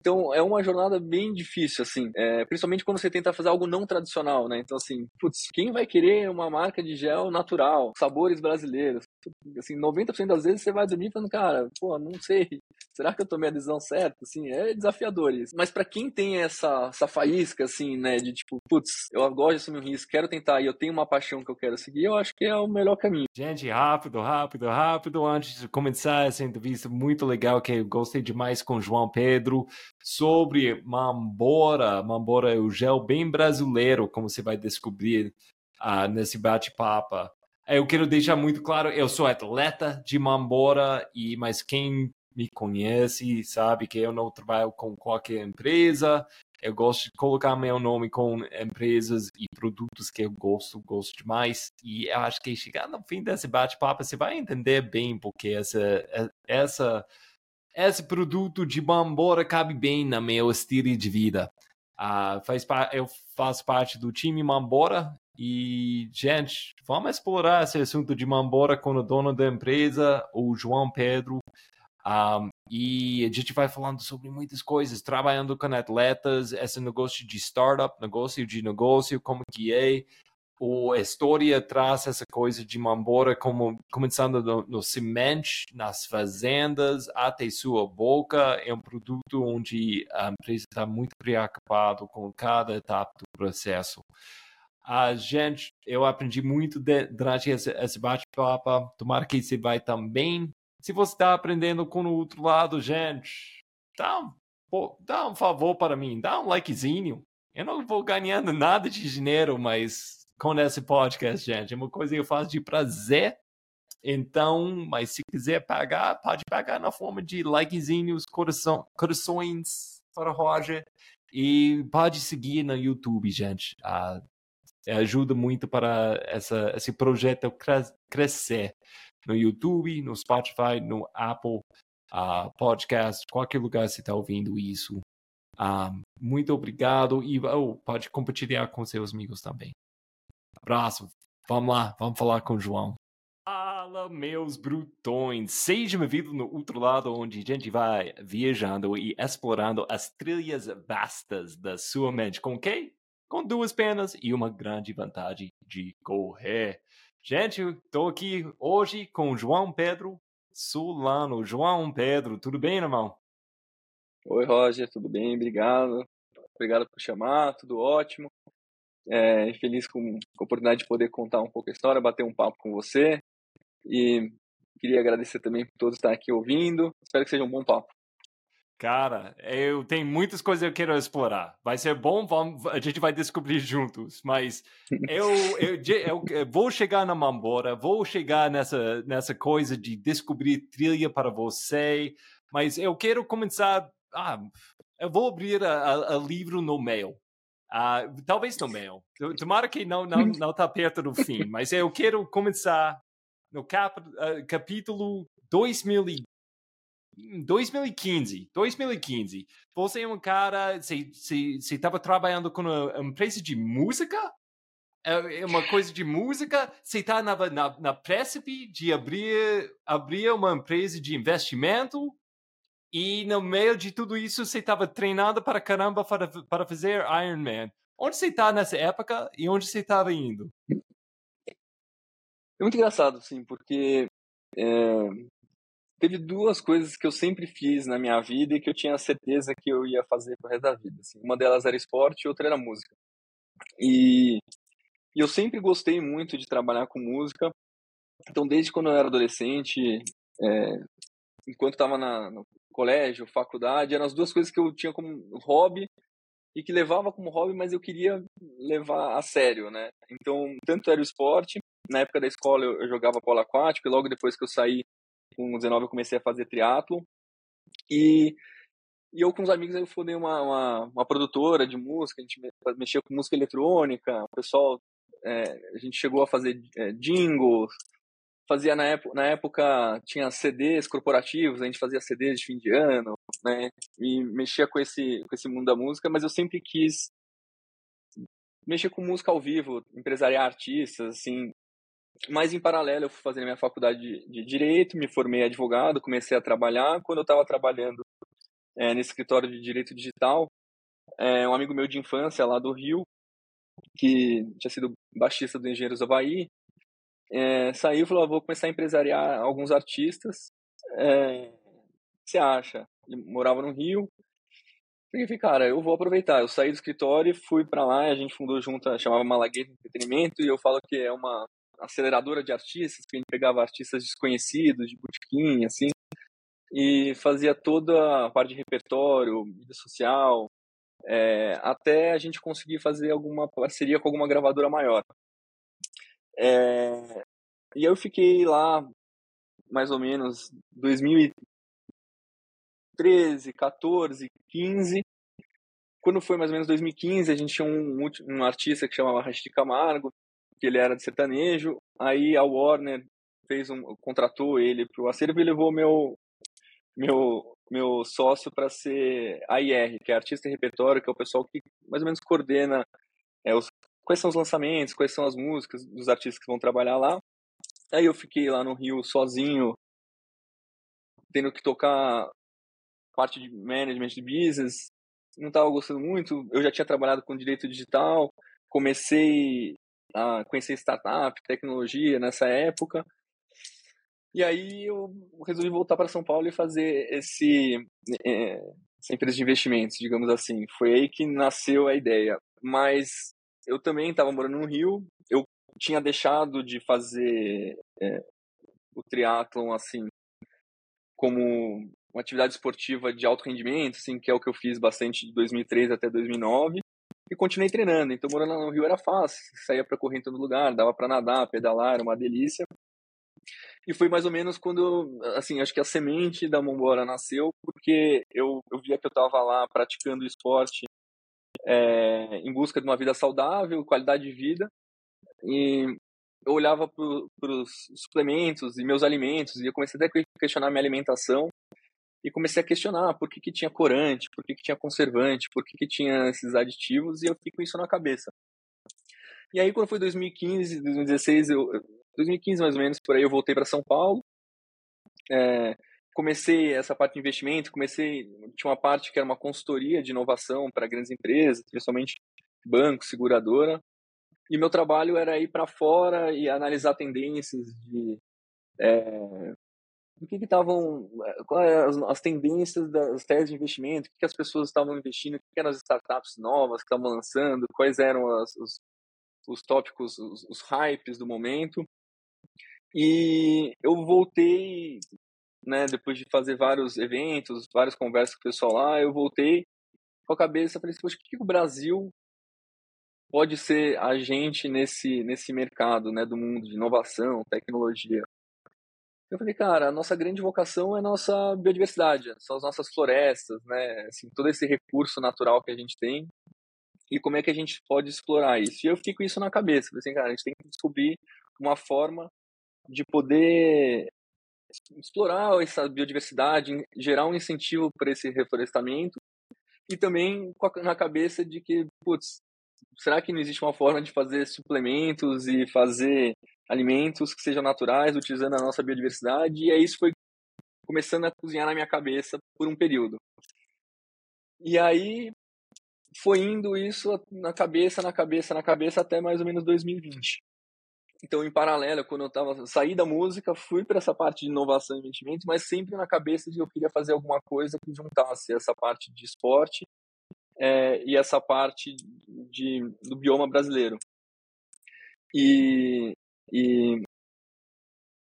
Então é uma jornada bem difícil, assim, é, principalmente quando você tenta fazer algo não tradicional, né? Então, assim, putz, quem vai querer uma marca de gel natural, sabores brasileiros? Assim, 90% das vezes você vai dormir falando, cara, pô, não sei, será que eu tomei a decisão certa? Assim, é desafiador isso. Mas para quem tem essa, essa faísca, assim, né, de tipo, putz, eu gosto de assumir um risco, quero tentar e eu tenho uma paixão que eu quero seguir, eu acho que é o melhor caminho. Gente, rápido, rápido, rápido, antes de começar essa entrevista muito legal que eu gostei demais com João Pedro sobre Mambora. Mambora é o gel bem brasileiro, como você vai descobrir uh, nesse bate-papo. Eu quero deixar muito claro, eu sou atleta de Mambora, e mas quem me conhece sabe que eu não trabalho com qualquer empresa. Eu gosto de colocar meu nome com empresas e produtos que eu gosto, gosto demais. E eu acho que chegar no fim desse bate-papo, você vai entender bem porque essa, essa esse produto de Bambora cabe bem no meu estilo de vida. Uh, faz eu faço parte do time Mambora e, gente, vamos explorar esse assunto de Mambora com o dono da empresa, o João Pedro. Um, e a gente vai falando sobre muitas coisas, trabalhando com atletas, esse negócio de startup, negócio de negócio, como que é, o, a história traz essa coisa de Mambora como começando no, no semente, nas fazendas, até sua boca. É um produto onde a empresa está muito preocupada com cada etapa do processo. A gente, eu aprendi muito de, durante esse, esse bate-papo. Tomara que você vai também. Se você está aprendendo com o outro lado, gente, dá um, dá um favor para mim, dá um likezinho. Eu não vou ganhando nada de dinheiro, mas com esse podcast, gente. É uma coisa que eu faço de prazer. Então, mas se quiser pagar, pode pagar na forma de likezinhos, coração, corações para Roger. E pode seguir no YouTube, gente. Ah, ajuda muito para essa, esse projeto crescer no YouTube, no Spotify, no Apple uh, Podcast, qualquer lugar você está ouvindo isso. Uh, muito obrigado e oh, pode compartilhar com seus amigos também. Abraço. Vamos lá, vamos falar com o João. Fala, meus brutões! Seja bem-vindo no outro lado, onde a gente vai viajando e explorando as trilhas vastas da sua mente. Com quem? Com duas pernas e uma grande vantagem de correr. Gente, estou aqui hoje com João Pedro Solano. João Pedro, tudo bem, irmão? Oi, Roger, tudo bem? Obrigado. Obrigado por chamar, tudo ótimo. É, feliz com a oportunidade de poder contar um pouco a história, bater um papo com você. E queria agradecer também por todos estar aqui ouvindo. Espero que seja um bom papo. Cara, eu tenho muitas coisas que eu quero explorar. Vai ser bom, vamos, a gente vai descobrir juntos. Mas eu, eu, eu, eu, vou chegar na Mambora, vou chegar nessa, nessa coisa de descobrir trilha para você. Mas eu quero começar. Ah, eu vou abrir a, a livro no mail. Uh, talvez no meio. Tomara que não não não está perto do fim, mas eu quero começar no cap, uh, capítulo 2000 e 2015, 2015. Você é um cara, você estava trabalhando com uma empresa de música? É, é uma coisa de música? Você está na, na, na précipe de abrir, abrir uma empresa de investimento? E no meio de tudo isso, você estava treinando para caramba para, para fazer Iron Man. Onde você está nessa época e onde você estava indo? É muito engraçado, sim, porque é, teve duas coisas que eu sempre fiz na minha vida e que eu tinha certeza que eu ia fazer pro resto da vida. Assim. Uma delas era esporte e outra era música. E, e eu sempre gostei muito de trabalhar com música. Então, desde quando eu era adolescente, é, enquanto estava no colégio, faculdade, eram as duas coisas que eu tinha como hobby e que levava como hobby, mas eu queria levar a sério, né? Então, tanto era o esporte, na época da escola eu, jogava polo aquático, e logo depois que eu saí com 19 eu comecei a fazer triatlo. E, e eu com os amigos eu fundei uma, uma, uma, produtora de música, a gente mexia com música eletrônica, o pessoal, é, a gente chegou a fazer é, jingles, fazia na época, na época tinha CDs corporativos, a gente fazia CDs de fim de ano, né? E mexia com esse com esse mundo da música, mas eu sempre quis mexer com música ao vivo, empresariar artistas, assim. Mas em paralelo eu fui fazer minha faculdade de, direito, me formei advogado, comecei a trabalhar. Quando eu estava trabalhando é, nesse escritório de direito digital. É, um amigo meu de infância lá do Rio, que tinha sido baixista do Engenheiros do Havaí, é, saiu e falou: ah, vou começar a empresariar alguns artistas. É, você acha? Ele morava no Rio. Eu falei, cara, eu vou aproveitar. Eu saí do escritório e fui para lá. a gente fundou junto, chamava Malagueta Entretenimento. E eu falo que é uma aceleradora de artistas, que a gente pegava artistas desconhecidos, de botequim, assim, e fazia toda a parte de repertório, mídia social, é, até a gente conseguir fazer alguma parceria com alguma gravadora maior. É, e eu fiquei lá mais ou menos 2013, 14, 15. Quando foi mais ou menos 2015, a gente tinha um, um artista que chamava Rashid Camargo, que ele era de sertanejo. Aí a Warner fez um, contratou ele para o acervo e levou meu meu meu sócio para ser AIR, que é artista e repertório, que é o pessoal que mais ou menos coordena é, os, quais são os lançamentos, quais são as músicas dos artistas que vão trabalhar lá. Aí eu fiquei lá no Rio sozinho, tendo que tocar parte de management de business, não estava gostando muito. Eu já tinha trabalhado com direito digital, comecei a conhecer startup, tecnologia nessa época. E aí eu resolvi voltar para São Paulo e fazer esse é, essa empresa de investimentos, digamos assim. Foi aí que nasceu a ideia. Mas eu também estava morando no Rio. Eu tinha deixado de fazer é, o triatlon assim como uma atividade esportiva de alto rendimento, assim, que é o que eu fiz bastante de 2003 até 2009 e continuei treinando. Então, morando no Rio era fácil, saía para correr em todo lugar, dava para nadar, pedalar, era uma delícia. E foi mais ou menos quando, assim, acho que a semente da Mombora nasceu, porque eu, eu via que eu estava lá praticando esporte é, em busca de uma vida saudável, qualidade de vida, e eu olhava para os suplementos e meus alimentos, e eu comecei até a questionar minha alimentação, e comecei a questionar por que, que tinha corante, por que, que tinha conservante, por que, que tinha esses aditivos, e eu fiquei com isso na cabeça. E aí, quando foi 2015, 2016, eu, 2015 mais ou menos, por aí eu voltei para São Paulo, é, comecei essa parte de investimento, comecei, tinha uma parte que era uma consultoria de inovação para grandes empresas, principalmente banco, seguradora, e meu trabalho era ir para fora e analisar tendências de é, do que estavam, quais as, as, tendências das teses de investimento, o que, que as pessoas estavam investindo, o que, que eram as startups novas que estavam lançando, quais eram as, os, os tópicos, os, os hypes do momento. E eu voltei, né, depois de fazer vários eventos, várias conversas com o pessoal lá, eu voltei com a cabeça, falei assim, o que o Brasil pode ser agente nesse, nesse mercado, né, do mundo de inovação, tecnologia? Eu falei, cara, a nossa grande vocação é a nossa biodiversidade, são as nossas florestas, né? Assim, todo esse recurso natural que a gente tem e como é que a gente pode explorar isso. E eu fiquei com isso na cabeça. Assim, cara, a gente tem que descobrir uma forma de poder explorar essa biodiversidade, gerar um incentivo para esse reflorestamento e também na cabeça de que, putz, será que não existe uma forma de fazer suplementos e fazer alimentos que sejam naturais, utilizando a nossa biodiversidade, e aí isso foi começando a cozinhar na minha cabeça por um período. E aí foi indo isso na cabeça, na cabeça, na cabeça até mais ou menos 2020. Então, em paralelo, quando eu estava saí da música, fui para essa parte de inovação e investimento, mas sempre na cabeça de que eu queria fazer alguma coisa que juntasse essa parte de esporte é, e essa parte de, do bioma brasileiro. E, e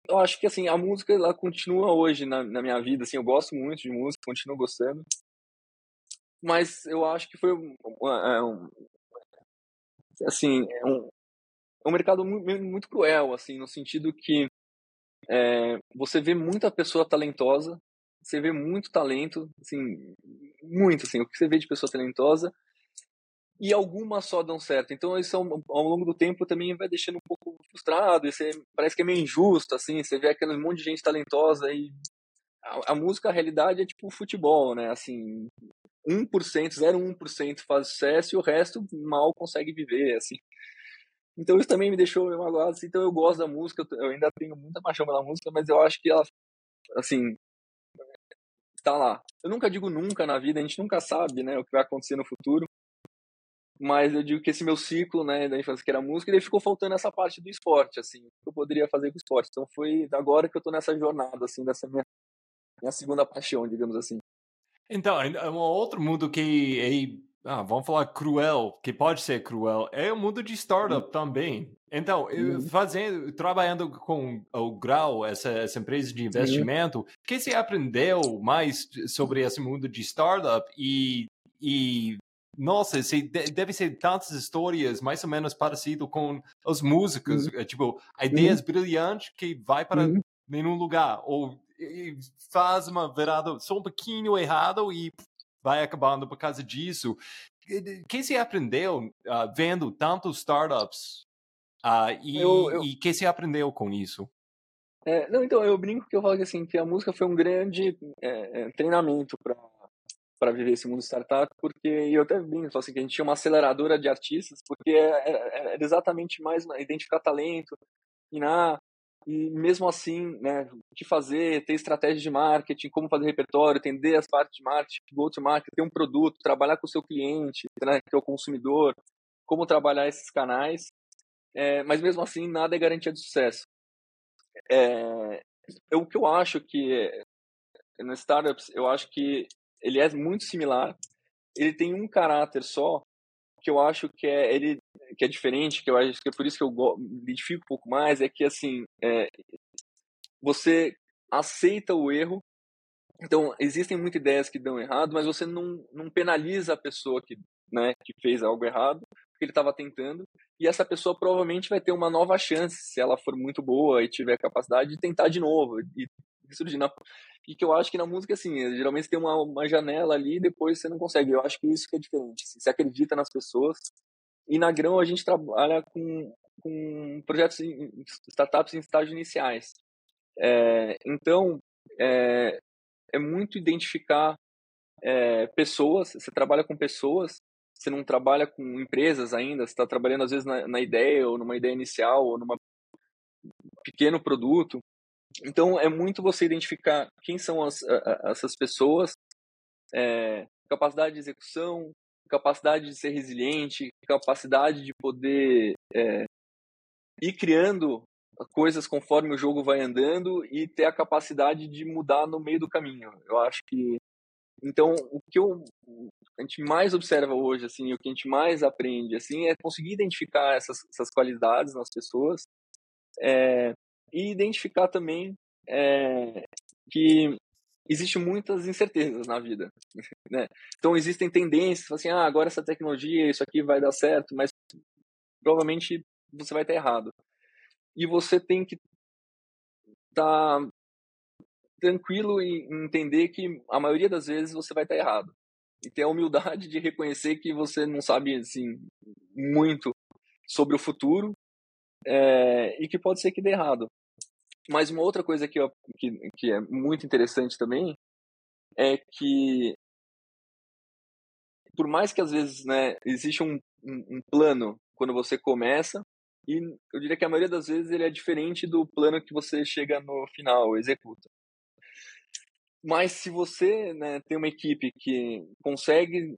eu acho que assim a música ela continua hoje na, na minha vida assim eu gosto muito de música continuo gostando. Mas eu acho que foi um, um assim é um, é um mercado muito, muito, cruel assim no sentido que é, você vê muita pessoa talentosa você vê muito talento assim muito assim o que você vê de pessoa talentosa e algumas só dão certo. Então isso ao, longo do tempo também vai deixando um pouco frustrado, você, parece que é meio injusto, assim, você vê aquele monte de gente talentosa e a, a música, a realidade é tipo futebol, né, assim, 1%, 0,1% faz sucesso e o resto mal consegue viver, assim. Então isso também me deixou meio magoado, assim, então eu gosto da música, eu ainda tenho muita paixão pela música, mas eu acho que ela, assim, está lá. Eu nunca digo nunca na vida, a gente nunca sabe, né, o que vai acontecer no futuro. Mas eu digo que esse meu ciclo, né, da infância que era música, ele ficou faltando essa parte do esporte, assim, que eu poderia fazer com o esporte. Então foi agora que eu estou nessa jornada, assim, dessa minha, minha segunda paixão, digamos assim. Então, é um outro mundo que é, ah, vamos falar cruel, que pode ser cruel, é o mundo de startup uhum. também. Então, uhum. fazendo, trabalhando com o Grau, essa, essa empresa de investimento, o que você aprendeu mais sobre esse mundo de startup e, e nossa, deve ser tantas histórias mais ou menos parecido com os músicos, uhum. tipo, ideias uhum. brilhantes que vai para uhum. nenhum lugar, ou faz uma virada só um pouquinho errado e vai acabando por causa disso. O que você aprendeu uh, vendo tantos startups uh, e o que você aprendeu com isso? É, não, então, eu brinco que eu falo que, assim, que a música foi um grande é, é, treinamento para para viver esse mundo startup, porque eu até brinco, assim, que a gente tinha uma aceleradora de artistas, porque era, é, é, era exatamente mais identificar talento, na e mesmo assim, né, o que fazer, ter estratégia de marketing, como fazer repertório, entender as partes de marketing, go-to-market, ter um produto, trabalhar com o seu cliente, né, que é o consumidor, como trabalhar esses canais, é, mas mesmo assim nada é garantia de sucesso. É, o que eu acho que no startups, eu acho que ele é muito similar. Ele tem um caráter só que eu acho que é ele que é diferente, que eu acho que é por isso que eu me identifico um pouco mais, é que assim é, você aceita o erro. Então existem muitas ideias que dão errado, mas você não, não penaliza a pessoa que né que fez algo errado que ele estava tentando e essa pessoa provavelmente vai ter uma nova chance se ela for muito boa e tiver capacidade de tentar de novo e surgir na e que eu acho que na música, assim, geralmente tem uma, uma janela ali e depois você não consegue. Eu acho que isso que é diferente. Assim, você acredita nas pessoas. E na Grão a gente trabalha com, com projetos, startups em estágios iniciais. É, então, é, é, muito identificar é, pessoas, você trabalha com pessoas, você não trabalha com empresas ainda, você está trabalhando às vezes na, na, ideia, ou numa ideia inicial, ou num pequeno produto. Então, é muito você identificar quem são as, essas pessoas, é, capacidade de execução, capacidade de ser resiliente, capacidade de poder é, ir criando coisas conforme o jogo vai andando e ter a capacidade de mudar no meio do caminho. Eu acho que então o que eu, a gente mais observa hoje assim, o que a gente mais aprende assim é conseguir identificar essas, essas qualidades nas pessoas é, e identificar também é, que existem muitas incertezas na vida, né? Então existem tendências, assim, ah, agora essa tecnologia, isso aqui vai dar certo, mas provavelmente você vai estar errado. E você tem que estar tá tranquilo e entender que a maioria das vezes você vai estar errado. E ter a humildade de reconhecer que você não sabe assim muito sobre o futuro é, e que pode ser que dê errado. Mas uma outra coisa que, eu, que, que é muito interessante também é que por mais que às vezes né, existe um, um, um, plano quando você começa, e eu diria que a maioria das vezes ele é diferente do plano que você chega no final, executa. Mas se você né, tem uma equipe que consegue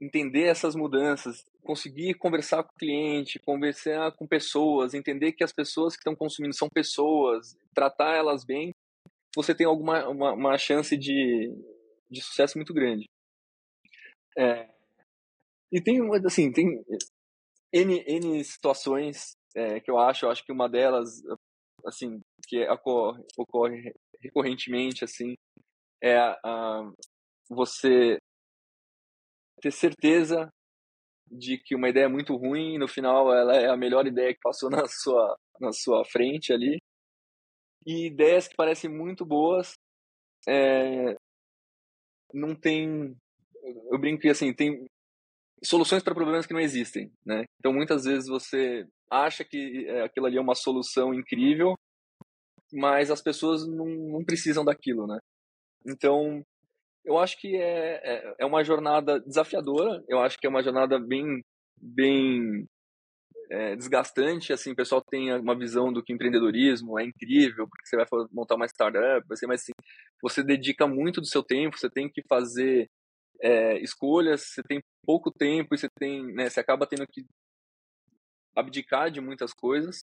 entender essas mudanças, conseguir conversar com o cliente, conversar com pessoas, entender que as pessoas que estão consumindo são pessoas, tratar elas bem, você tem alguma uma, uma chance de, de sucesso muito grande. É, e tem assim tem n, n situações é, que eu acho, eu acho que uma delas assim que ocorre, ocorre recorrentemente assim é a, você ter certeza de que uma ideia é muito ruim, no final ela é a melhor ideia que passou na sua, na sua frente ali. E ideias que parecem muito boas, é, não tem. Eu brinco que assim, tem soluções para problemas que não existem, né? Então muitas vezes você acha que é, aquilo ali é uma solução incrível, mas as pessoas não, não precisam daquilo, né? Então eu acho que é, é, é, uma jornada desafiadora, eu acho que é uma jornada bem, bem é, desgastante, assim, o pessoal tem uma visão do que empreendedorismo é incrível, porque você vai montar uma startup, ser mais assim, você dedica muito do seu tempo, você tem que fazer é, escolhas, você tem pouco tempo e você tem, né, você acaba tendo que abdicar de muitas coisas,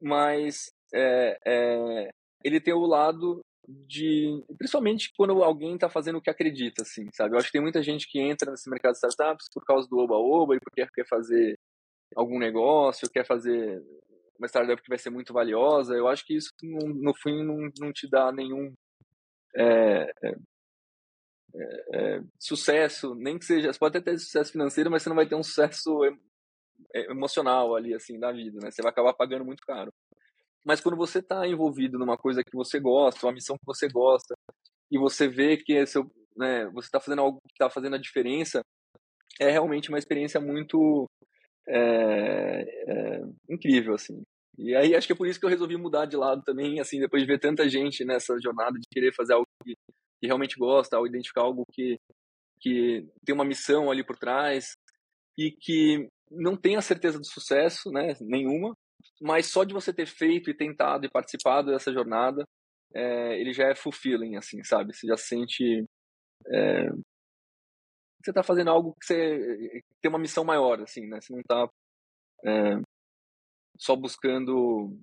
mas é, é, ele tem o lado de, principalmente quando alguém está fazendo o que acredita, assim, sabe? Eu acho que tem muita gente que entra nesse mercado de startups por causa do oba-oba e porque quer fazer algum negócio, quer fazer uma startup que vai ser muito valiosa. Eu acho que isso, no, fim, não, não te dá nenhum é, é, é, sucesso, nem que seja, você pode até ter sucesso financeiro, mas você não vai ter um sucesso é, emocional ali, assim, da vida, né? Você vai acabar pagando muito caro. Mas quando você está envolvido numa coisa que você gosta, uma missão que você gosta, e você vê que é seu, né, você está fazendo algo que está fazendo a diferença, é realmente uma experiência muito é, é, incrível, assim. E aí acho que é por isso que eu resolvi mudar de lado também, assim, depois de ver tanta gente nessa jornada de querer fazer algo que, que realmente gosta, ou identificar algo que, que tem uma missão ali por trás e que não tem a certeza do sucesso, né, nenhuma, mas só de você ter feito e tentado e participado dessa jornada, é, ele já é fulfilling, assim, sabe? Você já sente é, você está fazendo algo que você tem uma missão maior, assim, né? Você não está é, só buscando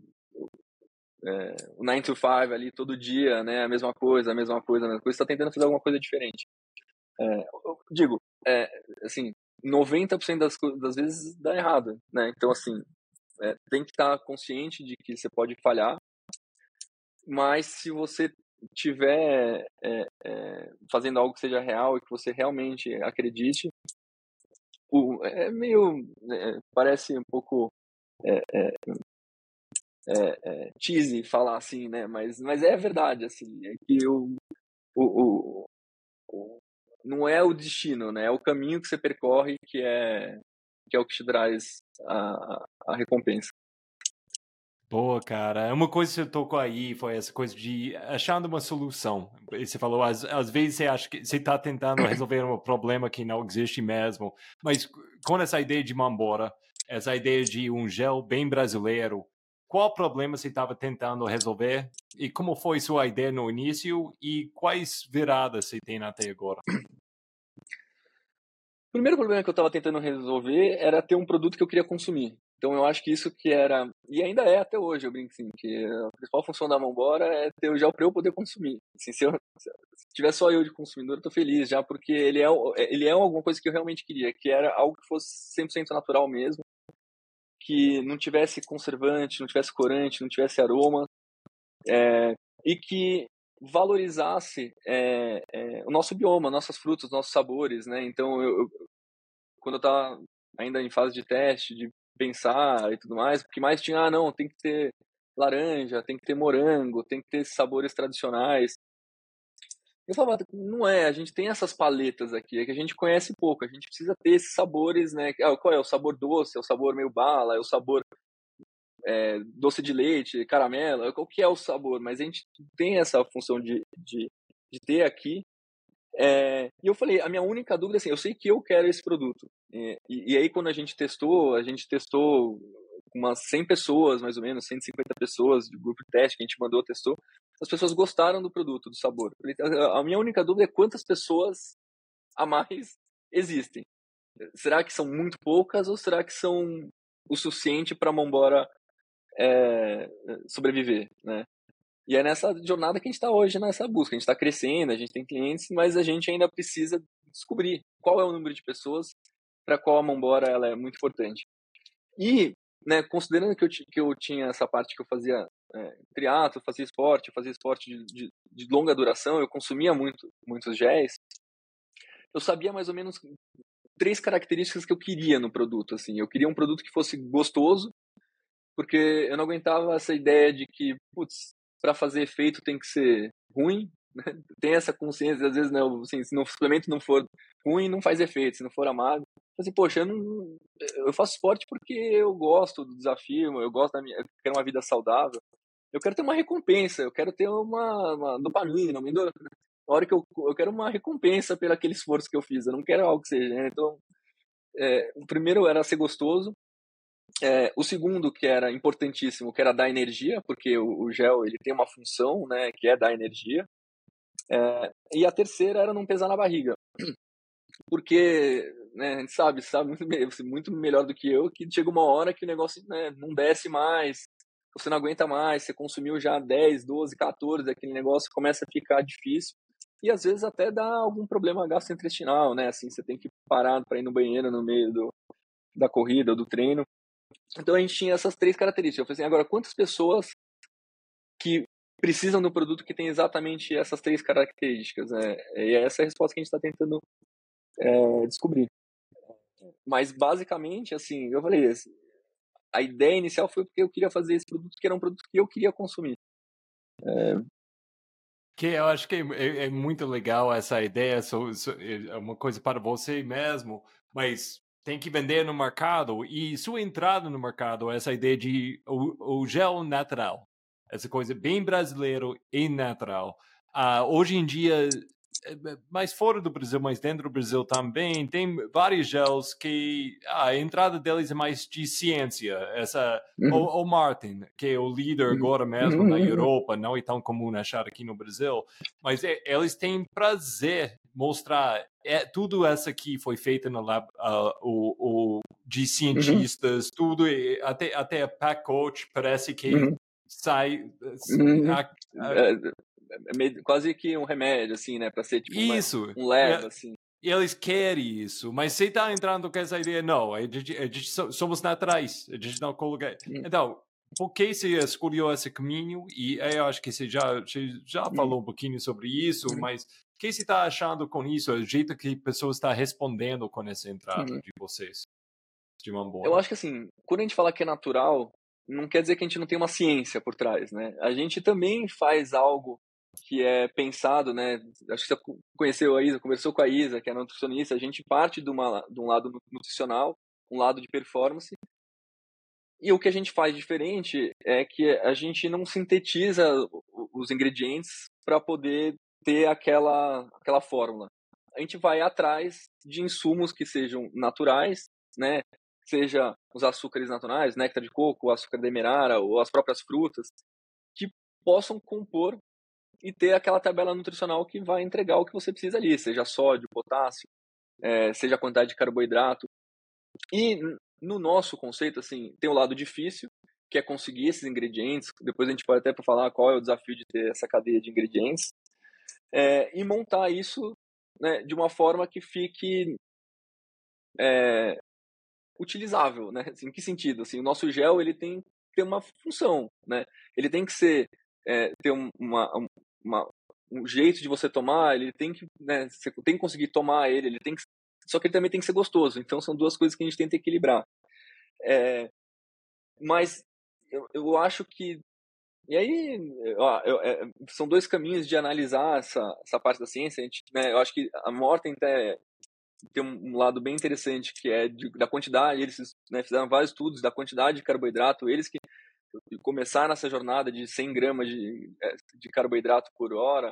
é, o 9 to 5 ali todo dia, né? A mesma coisa, a mesma coisa, a mesma coisa. Você está tentando fazer alguma coisa diferente. É, eu digo, é, assim, 90% das, das vezes dá errado, né? Então, assim, é, tem que estar consciente de que você pode falhar, mas se você tiver é, é, fazendo algo que seja real e que você realmente acredite, o, é meio né, parece um pouco é, é, é, cheesy falar assim, né? Mas, mas é verdade assim, é que o, o, o, o não é o destino, né? É o caminho que você percorre que é que é o que te traz a, a recompensa. Boa, cara. É uma coisa que você tocou aí foi essa coisa de achando uma solução. Você falou, às, às vezes você acha que você está tentando resolver um problema que não existe mesmo, mas com essa ideia de Mambora, essa ideia de um gel bem brasileiro, qual problema você estava tentando resolver e como foi sua ideia no início e quais viradas você tem até agora? Primeiro problema que eu estava tentando resolver era ter um produto que eu queria consumir. Então eu acho que isso que era, e ainda é até hoje, eu brinco assim, que a principal função da Mãobora é ter o gel para eu poder consumir. Assim, se, eu, se tiver só eu de consumidor, eu tô feliz já, porque ele é, ele é alguma coisa que eu realmente queria, que era algo que fosse 100% natural mesmo, que não tivesse conservante, não tivesse corante, não tivesse aroma, é, e que valorizasse é, é, o nosso bioma, nossas frutas, nossos sabores, né? Então, eu, eu quando eu estava ainda em fase de teste, de pensar e tudo mais, porque mais tinha, ah, não, tem que ter laranja, tem que ter morango, tem que ter sabores tradicionais. Eu falava, não é, a gente tem essas paletas aqui, é que a gente conhece pouco, a gente precisa ter esses sabores, né? Ah, qual é o sabor doce, é o sabor meio bala, é o sabor é, doce de leite, caramelo, qual que é o sabor, mas a gente tem essa função de, de, de ter aqui é, e eu falei, a minha única dúvida é assim, eu sei que eu quero esse produto. É, e, e, aí quando a gente testou, a gente testou umas 100 pessoas, mais ou menos, 150 pessoas de grupo de teste que a gente mandou, testou. As pessoas gostaram do produto, do sabor. A minha única dúvida é quantas pessoas a mais existem. Será que são muito poucas ou será que são o suficiente para a Mambora é, sobreviver, né? E é nessa jornada que a gente está hoje, nessa busca. A gente está crescendo, a gente tem clientes, mas a gente ainda precisa descobrir qual é o número de pessoas para qual a Mambora ela é muito importante. E, né, considerando que eu, que eu tinha essa parte que eu fazia é, triatlo, fazia esporte, fazia esporte de, de, de, longa duração, eu consumia muito, muitos géis, eu sabia mais ou menos três características que eu queria no produto. Assim, eu queria um produto que fosse gostoso, porque eu não aguentava essa ideia de que, putz, para fazer efeito tem que ser ruim, né? tem essa consciência, às vezes, né, assim, se o suplemento não for ruim, não faz efeito, se não for amado. Assim, poxa, eu, não, eu faço esporte porque eu gosto do desafio, eu gosto da minha, eu quero uma vida saudável, eu quero ter uma recompensa, eu quero ter uma, uma dopamina, uma endorfina. Na hora que eu, eu quero uma recompensa pelo aquele esforço que eu fiz, eu não quero algo que seja. Né? Então, é, o primeiro era ser gostoso, É, o segundo, que era importantíssimo, que era dar energia, porque o, o gel ele tem uma função, né, que é dar energia. É, e a terceira era não pesar na barriga. Porque né, a gente sabe, sabe muito, muito melhor do que eu, que chega uma hora que o negócio né, não desce mais, você não aguenta mais, você consumiu já 10, 12, 14, aquele negócio começa a ficar difícil. E às vezes até dá algum problema gastrointestinal, né? Assim, você tem que parar para ir no banheiro no meio do, da corrida, do treino. Então a gente tinha essas três características. Eu falei assim, agora quantas pessoas que precisam do produto que tem exatamente essas três características? Né? E essa é a resposta que a gente está tentando é, descobrir. Mas basicamente, assim, eu falei, a ideia inicial foi porque eu queria fazer esse produto, que era um produto que eu queria consumir. É... Que eu acho que é, é, é muito legal essa ideia, é uma coisa para você mesmo, mas tem que vender no mercado e sua entrada no mercado, essa ideia de o, o gel natural, essa coisa bem brasileiro e natural. Uh, hoje em dia é, é, mais fora do Brasil, mas dentro do Brasil também, tem vários gels que a entrada deles é mais de ciência. Essa, uhum. o, o, Martin, que é o líder uhum. agora mesmo uhum. na Europa, não é tão comum achar aqui no Brasil, mas é, eles têm prazer mostrar é, tudo essa aqui foi feita no lab, uh, o, o, de uhum. cientistas, tudo, até, até a pack coach parece que uhum. sai. Uhum. A, a, é, é quase que um remédio, assim, né? Pra ser tipo isso. um leve, é, assim. E eles querem isso, mas você tá entrando com essa ideia, não, a gente, a gente somos naturais, a gente não coloca. Hum. Então, por que você escolheu esse caminho? E eu acho que você já, já falou um pouquinho sobre isso, mas o que você está achando com isso? O jeito que pessoas estão respondendo com essa entrada hum. de vocês? De Eu acho que assim, quando a gente fala que é natural, não quer dizer que a gente não tem uma ciência por trás, né? A gente também faz algo que é pensado, né? Acho que você conheceu a Isa, conversou com a Isa, que é nutricionista. A gente parte de, uma, de um lado nutricional, um lado de performance. E o que a gente faz diferente é que a gente não sintetiza os ingredientes para poder ter aquela, aquela fórmula. A gente vai atrás de insumos que sejam naturais, né? Seja os açúcares naturais, néctar de coco, açúcar demerara ou as próprias frutas, que possam compor e ter aquela tabela nutricional que vai entregar o que você precisa ali, seja sódio, potássio, é, seja a quantidade de carboidrato. E no nosso conceito, assim, tem o lado difícil, que é conseguir esses ingredientes. Depois a gente pode até falar qual é o desafio de ter essa cadeia de ingredientes. É, e montar isso né, de uma forma que fique é, utilizável, né? Assim, em que sentido? Assim, o nosso gel ele tem que ter uma função, né? Ele tem que ser é, ter uma, uma, um jeito de você tomar, ele tem que, né, você tem que conseguir tomar ele, ele tem que, só que ele também tem que ser gostoso. Então são duas coisas que a gente tenta equilibrar. É, mas eu, eu acho que e aí, ó, eu, é, são dois caminhos de analisar essa, essa parte da ciência. A gente, né, eu acho que a Morten tem, tem um, lado bem interessante que é de, da quantidade. Eles né, fizeram vários estudos da quantidade de carboidrato. Eles que começar nessa jornada de 100 gramas de, é, de carboidrato por hora,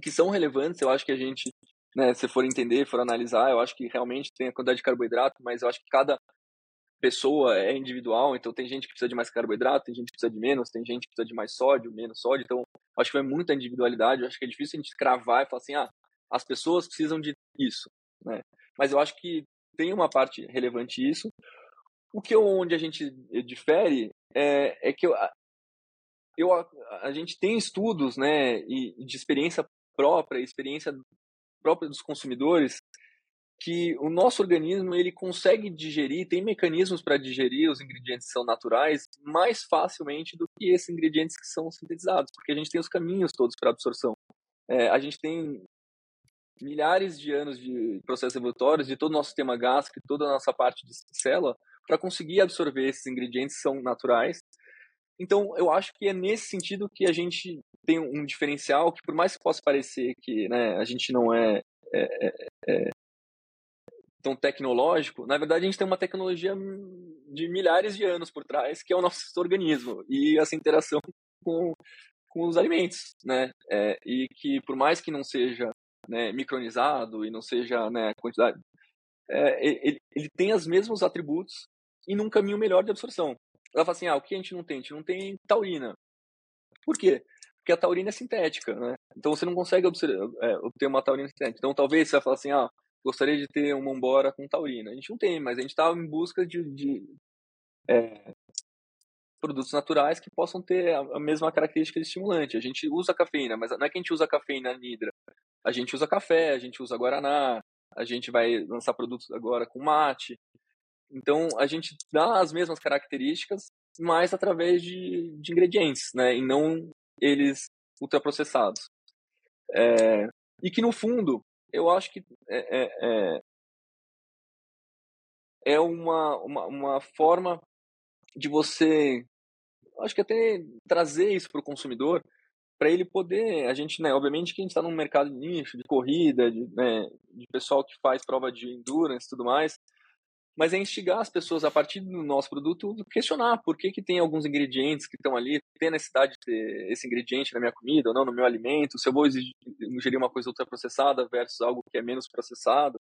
que são relevantes, eu acho que a gente, né, se for entender, for analisar, eu acho que realmente tem a quantidade de carboidrato, mas eu acho que cada pessoa é individual, então tem gente que precisa de mais carboidrato, tem gente que precisa de menos, tem gente que precisa de mais sódio, menos sódio, então acho que é muita individualidade, eu acho que é difícil a gente cravar e falar assim, ah, as pessoas precisam de isso, né? Mas eu acho que tem uma parte relevante isso. O que onde a gente difere é, é que eu, eu, a gente tem estudos né, e, de experiência própria, experiência própria dos consumidores, que o nosso organismo ele consegue digerir, tem mecanismos para digerir os ingredientes que são naturais mais facilmente do que esses ingredientes que são sintetizados, porque a gente tem os caminhos todos para absorção. É, a gente tem milhares de anos de processos evolutórios de todo o nosso sistema gástrico, toda a nossa parte de célula, para conseguir absorver esses ingredientes que são naturais. Então, eu acho que é nesse sentido que a gente tem um diferencial que, por mais que possa parecer que né, a gente não é, é, é, é tão tecnológico, na verdade a gente tem uma tecnologia de milhares de anos por trás, que é o nosso organismo e essa interação com, com os alimentos, né? É, e que por mais que não seja né, micronizado e não seja né, quantidade, é, ele, ele, tem os mesmos atributos e num caminho melhor de absorção. Ela fala assim, ah, o que a gente não tem? A gente não tem taurina. Por quê? Porque a taurina é sintética, né? Então você não consegue é, obter uma taurina sintética. Então talvez você vai falar assim, ah, gostaria de ter uma embora com taurina. A gente não tem, mas a gente está em busca de, de é, produtos naturais que possam ter a, mesma característica de estimulante. A gente usa cafeína, mas não é que a gente usa cafeína nidra. A gente usa café, a gente usa guaraná, a gente vai lançar produtos agora com mate. Então, a gente dá as mesmas características, mas através de, de ingredientes, né? E não eles ultraprocessados. É, e que, no fundo, eu acho que é, é, é, é uma, uma, uma forma de você acho que até trazer isso para o consumidor, para ele poder, a gente, né, obviamente que a gente está num mercado de nicho, de corrida, de, né, de pessoal que faz prova de endurance e tudo mais, mas é instigar as pessoas a partir do nosso produto questionar por que, que tem alguns ingredientes que estão ali, tem necessidade de ter esse ingrediente na minha comida ou não no meu alimento, se eu vou ingerir uma coisa ultraprocessada versus algo que é menos processado,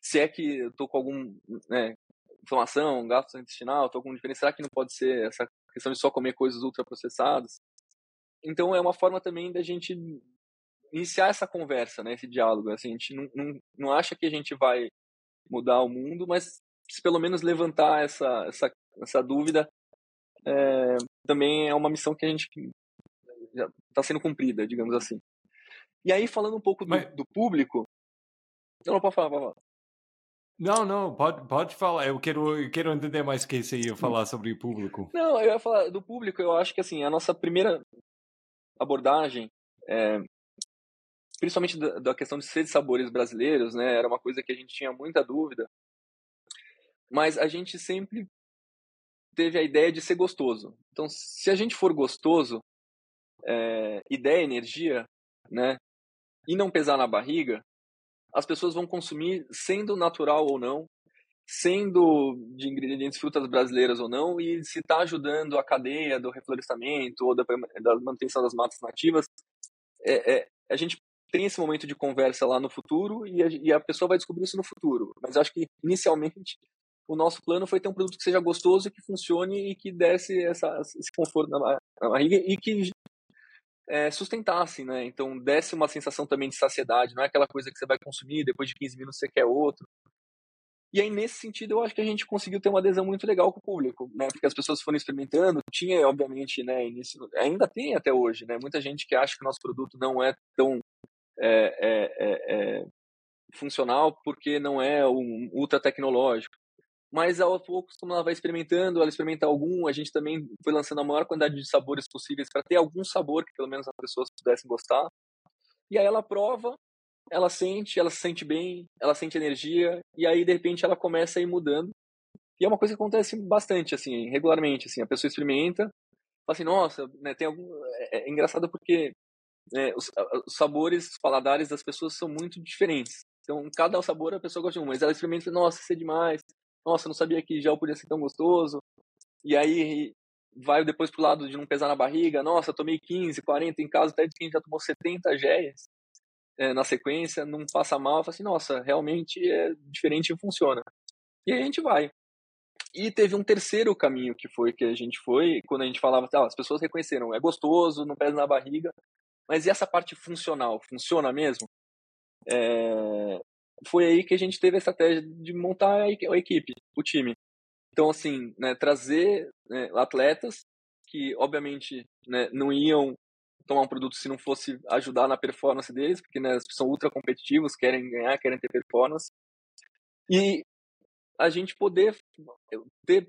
se é que eu estou com algum né, inflamação, gastrointestinal, estou com diferença, será que não pode ser essa questão de só comer coisas ultraprocessadas. Então é uma forma também da gente iniciar essa conversa, né, esse diálogo. Assim, a gente não, não, não acha que a gente vai mudar o mundo, mas se pelo menos levantar essa, essa, essa dúvida, é, também é uma missão que a gente já está sendo cumprida, digamos assim. E aí, falando um pouco do, mas... do público. Não, não, pode falar, pode falar. Não, não, pode, pode falar. Eu quero, eu quero entender mais o que você ia falar sobre o público. Não, eu ia falar do público. Eu acho que assim a nossa primeira abordagem, é, principalmente da, da, questão de ser de sabores brasileiros, né, era uma coisa que a gente tinha muita dúvida. Mas a gente sempre teve a ideia de ser gostoso. Então, se a gente for gostoso, é, ideia, energia, né, e não pesar na barriga, as pessoas vão consumir sendo natural ou não, sendo de ingredientes frutas brasileiras ou não, e se está ajudando a cadeia do reflorestamento ou da, da manutenção das matas nativas, é, é, a gente tem esse momento de conversa lá no futuro e a, e a pessoa vai descobrir isso no futuro. Mas acho que inicialmente o nosso plano foi ter um produto que seja gostoso, que funcione e que desse essa, esse conforto na, barriga e que é, sustentasse, né? Então desse uma sensação também de saciedade, não é aquela coisa que você vai consumir depois de 15 minutos você quer outro. E aí, nesse sentido, eu acho que a gente conseguiu ter uma adesão muito legal com o público, né? Porque as pessoas foram experimentando, tinha, obviamente, né, início, ainda tem até hoje, né? Muita gente que acha que o nosso produto não é tão é, é, é, é funcional porque não é um ultra tecnológico mas aos poucos, como ela vai experimentando, ela experimenta algum, a gente também foi lançando a maior quantidade de sabores possíveis para ter algum sabor que pelo menos as pessoas pudessem gostar. E aí ela prova, ela sente, ela se sente bem, ela sente energia, e aí de repente ela começa a ir mudando. E é uma coisa que acontece bastante, assim, regularmente, assim, a pessoa experimenta, fala assim, nossa, né, tem algum... É, é engraçado porque né, os, os sabores, os paladares das pessoas são muito diferentes. Então, cada sabor a pessoa gosta de um, mas ela experimenta, nossa, isso é demais, nossa, não sabia que gel podia ser tão gostoso. E aí vai depois pro lado de não pesar na barriga, nossa, tomei 15, 40 em casa, até de quem já tomou 70 géis é, na sequência, não passa mal, fala assim, nossa, realmente é diferente e funciona. E aí a gente vai. E teve um terceiro caminho que foi que a gente foi, quando a gente falava, ah, as pessoas reconheceram, é gostoso, não pesa na barriga, mas e essa parte funcional, funciona mesmo? É, foi aí que a gente teve a estratégia de montar a equipe, o time. Então, assim, né, trazer né, atletas que, obviamente, né, não iam tomar um produto se não fosse ajudar na performance deles, porque né, são ultra competitivos, querem ganhar, querem ter performance. E a gente poder ter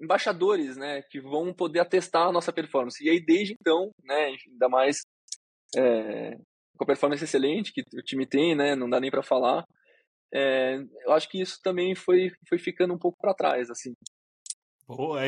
embaixadores, né, que vão poder atestar a nossa performance. E aí, desde então, né, ainda mais é, com a performance excelente que o time tem, né, não dá nem para falar, é, eu acho que isso também foi, foi ficando um pouco para trás, assim.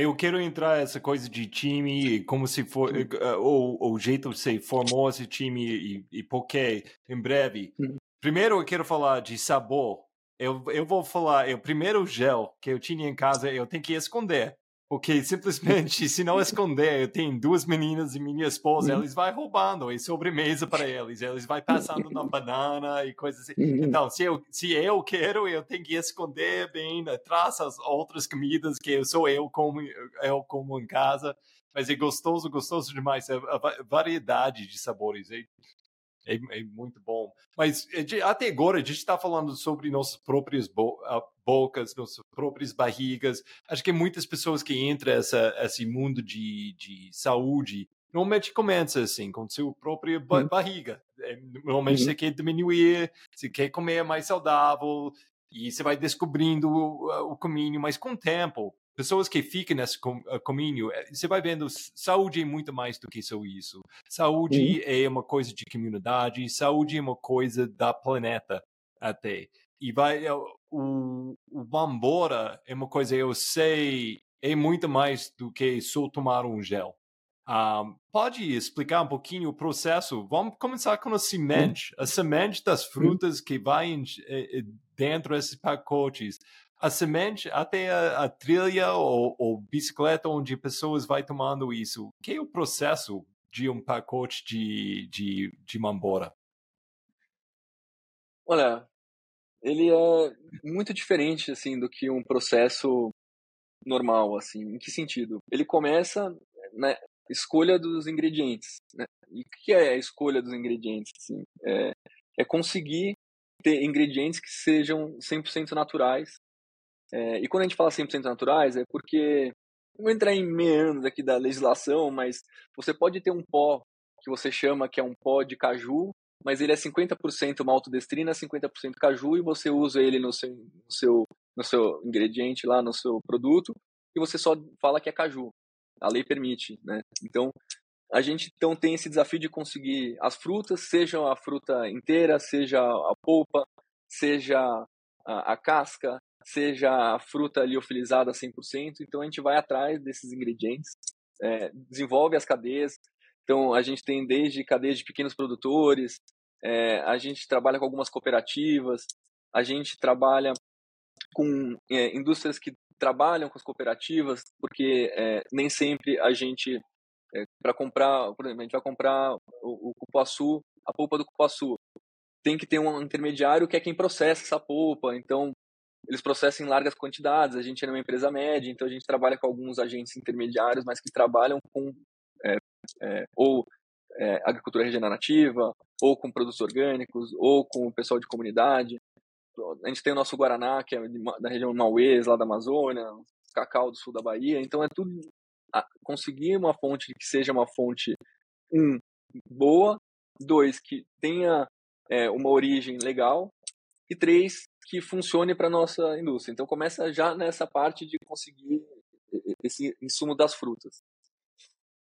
eu quero entrar essa coisa de time, como se for, eh, ou o jeito que você formou esse time e, e por que, em breve. Uhum. Primeiro eu quero falar de sabor. Eu, eu vou falar, o primeiro gel que eu tinha em casa, eu tenho que esconder. Porque simplesmente, se não esconder, eu tenho duas meninas e minha esposa, Uhum. eles vai roubando e sobremesa para eles, eles vai passando na banana e coisas assim. Uhum. Então, se eu, se eu quero, eu tenho que esconder bem atrás as outras comidas que eu sou eu como eu como em casa. Mas é gostoso, gostoso demais. A, a va- variedade de sabores é, é, é muito bom. Mas é, até agora a gente está falando sobre nossas próprias bo- ah, bocas, nossas próprias barrigas. Acho que muitas pessoas que entram essa esse mundo de, de saúde normalmente começa assim, com sua própria ba- Uhum. barriga. É, Normalmente Uhum. você quer diminuir, você quer comer mais saudável e você vai descobrindo o, o caminho, mas com o tempo, pessoas que ficam nesse com- eh, caminho, eh, você vai vendo saúde é muito mais do que só isso. Saúde é uma coisa de comunidade, saúde é uma coisa da planeta até. E vai eh, o, o Bambora é uma coisa eu sei é muito mais do que só tomar um gel. Ah, pode explicar um pouquinho o processo? Vamos começar com a semente. A semente das frutas que vai em- eh, dentro desses pacotes. A semente até a, a trilha ou, ou bicicleta onde pessoas vai tomando isso. Que é o processo de um pacote de, de, de mambora? Olha, ele é muito diferente assim do que um processo normal, assim. Em que sentido? Ele começa na escolha dos ingredientes, né? E o que é a escolha dos ingredientes? Assim? É, é conseguir ter ingredientes que sejam 100% naturais. É, e quando a gente fala 100% naturais, é porque não vou entrar em meandros aqui da legislação, mas você pode ter um pó que você chama que é um pó de caju, mas ele é 50% maltodestrina, 50% caju e você usa ele no seu, no seu no seu ingrediente lá no seu produto e você só fala que é caju. A lei permite, né? Então a gente então tem esse desafio de conseguir as frutas, seja a fruta inteira, seja a polpa, seja a, a casca, seja a fruta liofilizada 100%. Então a gente vai atrás desses ingredientes, é, desenvolve as cadeias. Então a gente tem desde cadeias de pequenos produtores, é, a gente trabalha com algumas cooperativas, a gente trabalha com é, indústrias que trabalham com as cooperativas, porque é, nem sempre a gente, é, para comprar, por exemplo, a gente vai comprar o, o cupuaçu, a polpa do cupuaçu, tem que ter um intermediário que é quem processa essa polpa, então eles processam em largas quantidades, a gente é uma empresa média, então a gente trabalha com alguns agentes intermediários, mas que trabalham com é, é, ou é, agricultura regenerativa, ou com produtos orgânicos, ou com o pessoal de comunidade. A gente tem o nosso Guaraná, que é da região Maués, lá da Amazônia, cacau do sul da Bahia. Então é tudo conseguir uma fonte que seja uma fonte um boa, dois que tenha é, uma origem legal e três que funcione para nossa indústria. Então começa já nessa parte de conseguir esse insumo das frutas.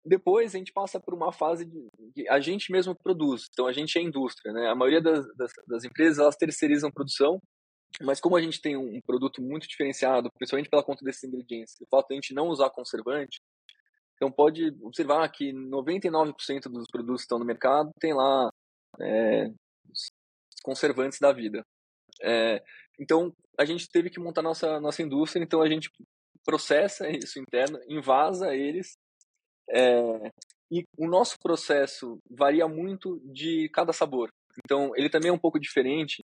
Depois a gente passa por uma fase de, de a gente mesmo produz. Então a gente é indústria, né? A maioria das, das, das empresas elas terceirizam produção, mas como a gente tem um, produto muito diferenciado, principalmente pela conta desses ingredientes, o fato de a gente não usar conservante, então pode observar que 99% dos produtos que estão no mercado tem lá é, conservantes da vida. É, então a gente teve que montar nossa nossa indústria, então a gente processa isso interno, invasa eles é, e o nosso processo varia muito de cada sabor. Então, ele também é um pouco diferente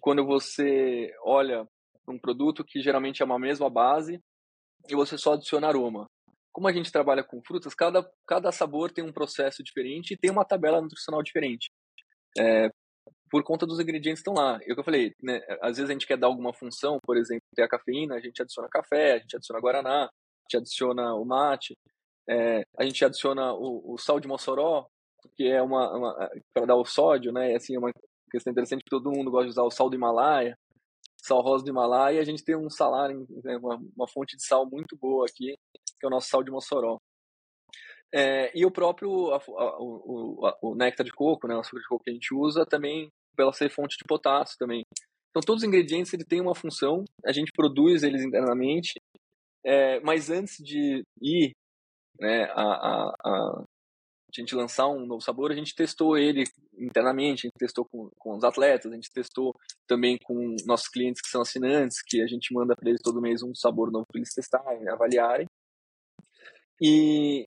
quando você olha um produto que geralmente é uma mesma base e você só adiciona aroma. Como a gente trabalha com frutas, cada, cada sabor tem um processo diferente e tem uma tabela nutricional diferente. É, por conta dos ingredientes que estão lá. É o que eu falei, né? às vezes a gente quer dar alguma função, por exemplo, ter a cafeína, a gente adiciona café, a gente adiciona guaraná, a gente adiciona o mate, é, a gente adiciona o, o, sal de Mossoró, que é uma, uma para dar o sódio, né? Assim, é uma questão interessante que todo mundo gosta de usar o sal do Himalaia, sal rosa do Himalaia, e a gente tem um salário, né, uma, uma, fonte de sal muito boa aqui, que é o nosso sal de Mossoró. É, e o próprio a, a, o, a, o, néctar de coco, né, o açúcar de coco que a gente usa também pela ser fonte de potássio também. Então todos os ingredientes ele tem uma função, a gente produz eles internamente, é, mas antes de ir né, a, a, a, gente lançar um novo sabor, a gente testou ele internamente, a gente testou com, com os atletas, a gente testou também com nossos clientes que são assinantes, que a gente manda para eles todo mês um sabor novo para eles testarem, avaliarem. E,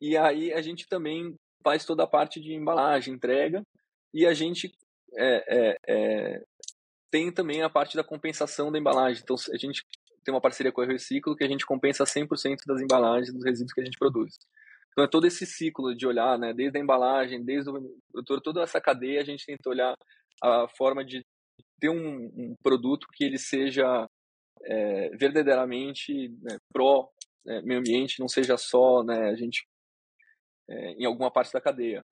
e aí a gente também faz toda a parte de embalagem, entrega, e a gente é, é, é, tem também a parte da compensação da embalagem. Então, a gente tem uma parceria com a Reciclo que a gente compensa 100% das embalagens, dos resíduos que a gente produz. Então, é todo esse ciclo de olhar, né, desde a embalagem, desde o toda essa cadeia, a gente tenta olhar a forma de ter um, um produto que ele seja é, verdadeiramente né, pró né, meio ambiente, não seja só né, a gente é, em alguma parte da cadeia.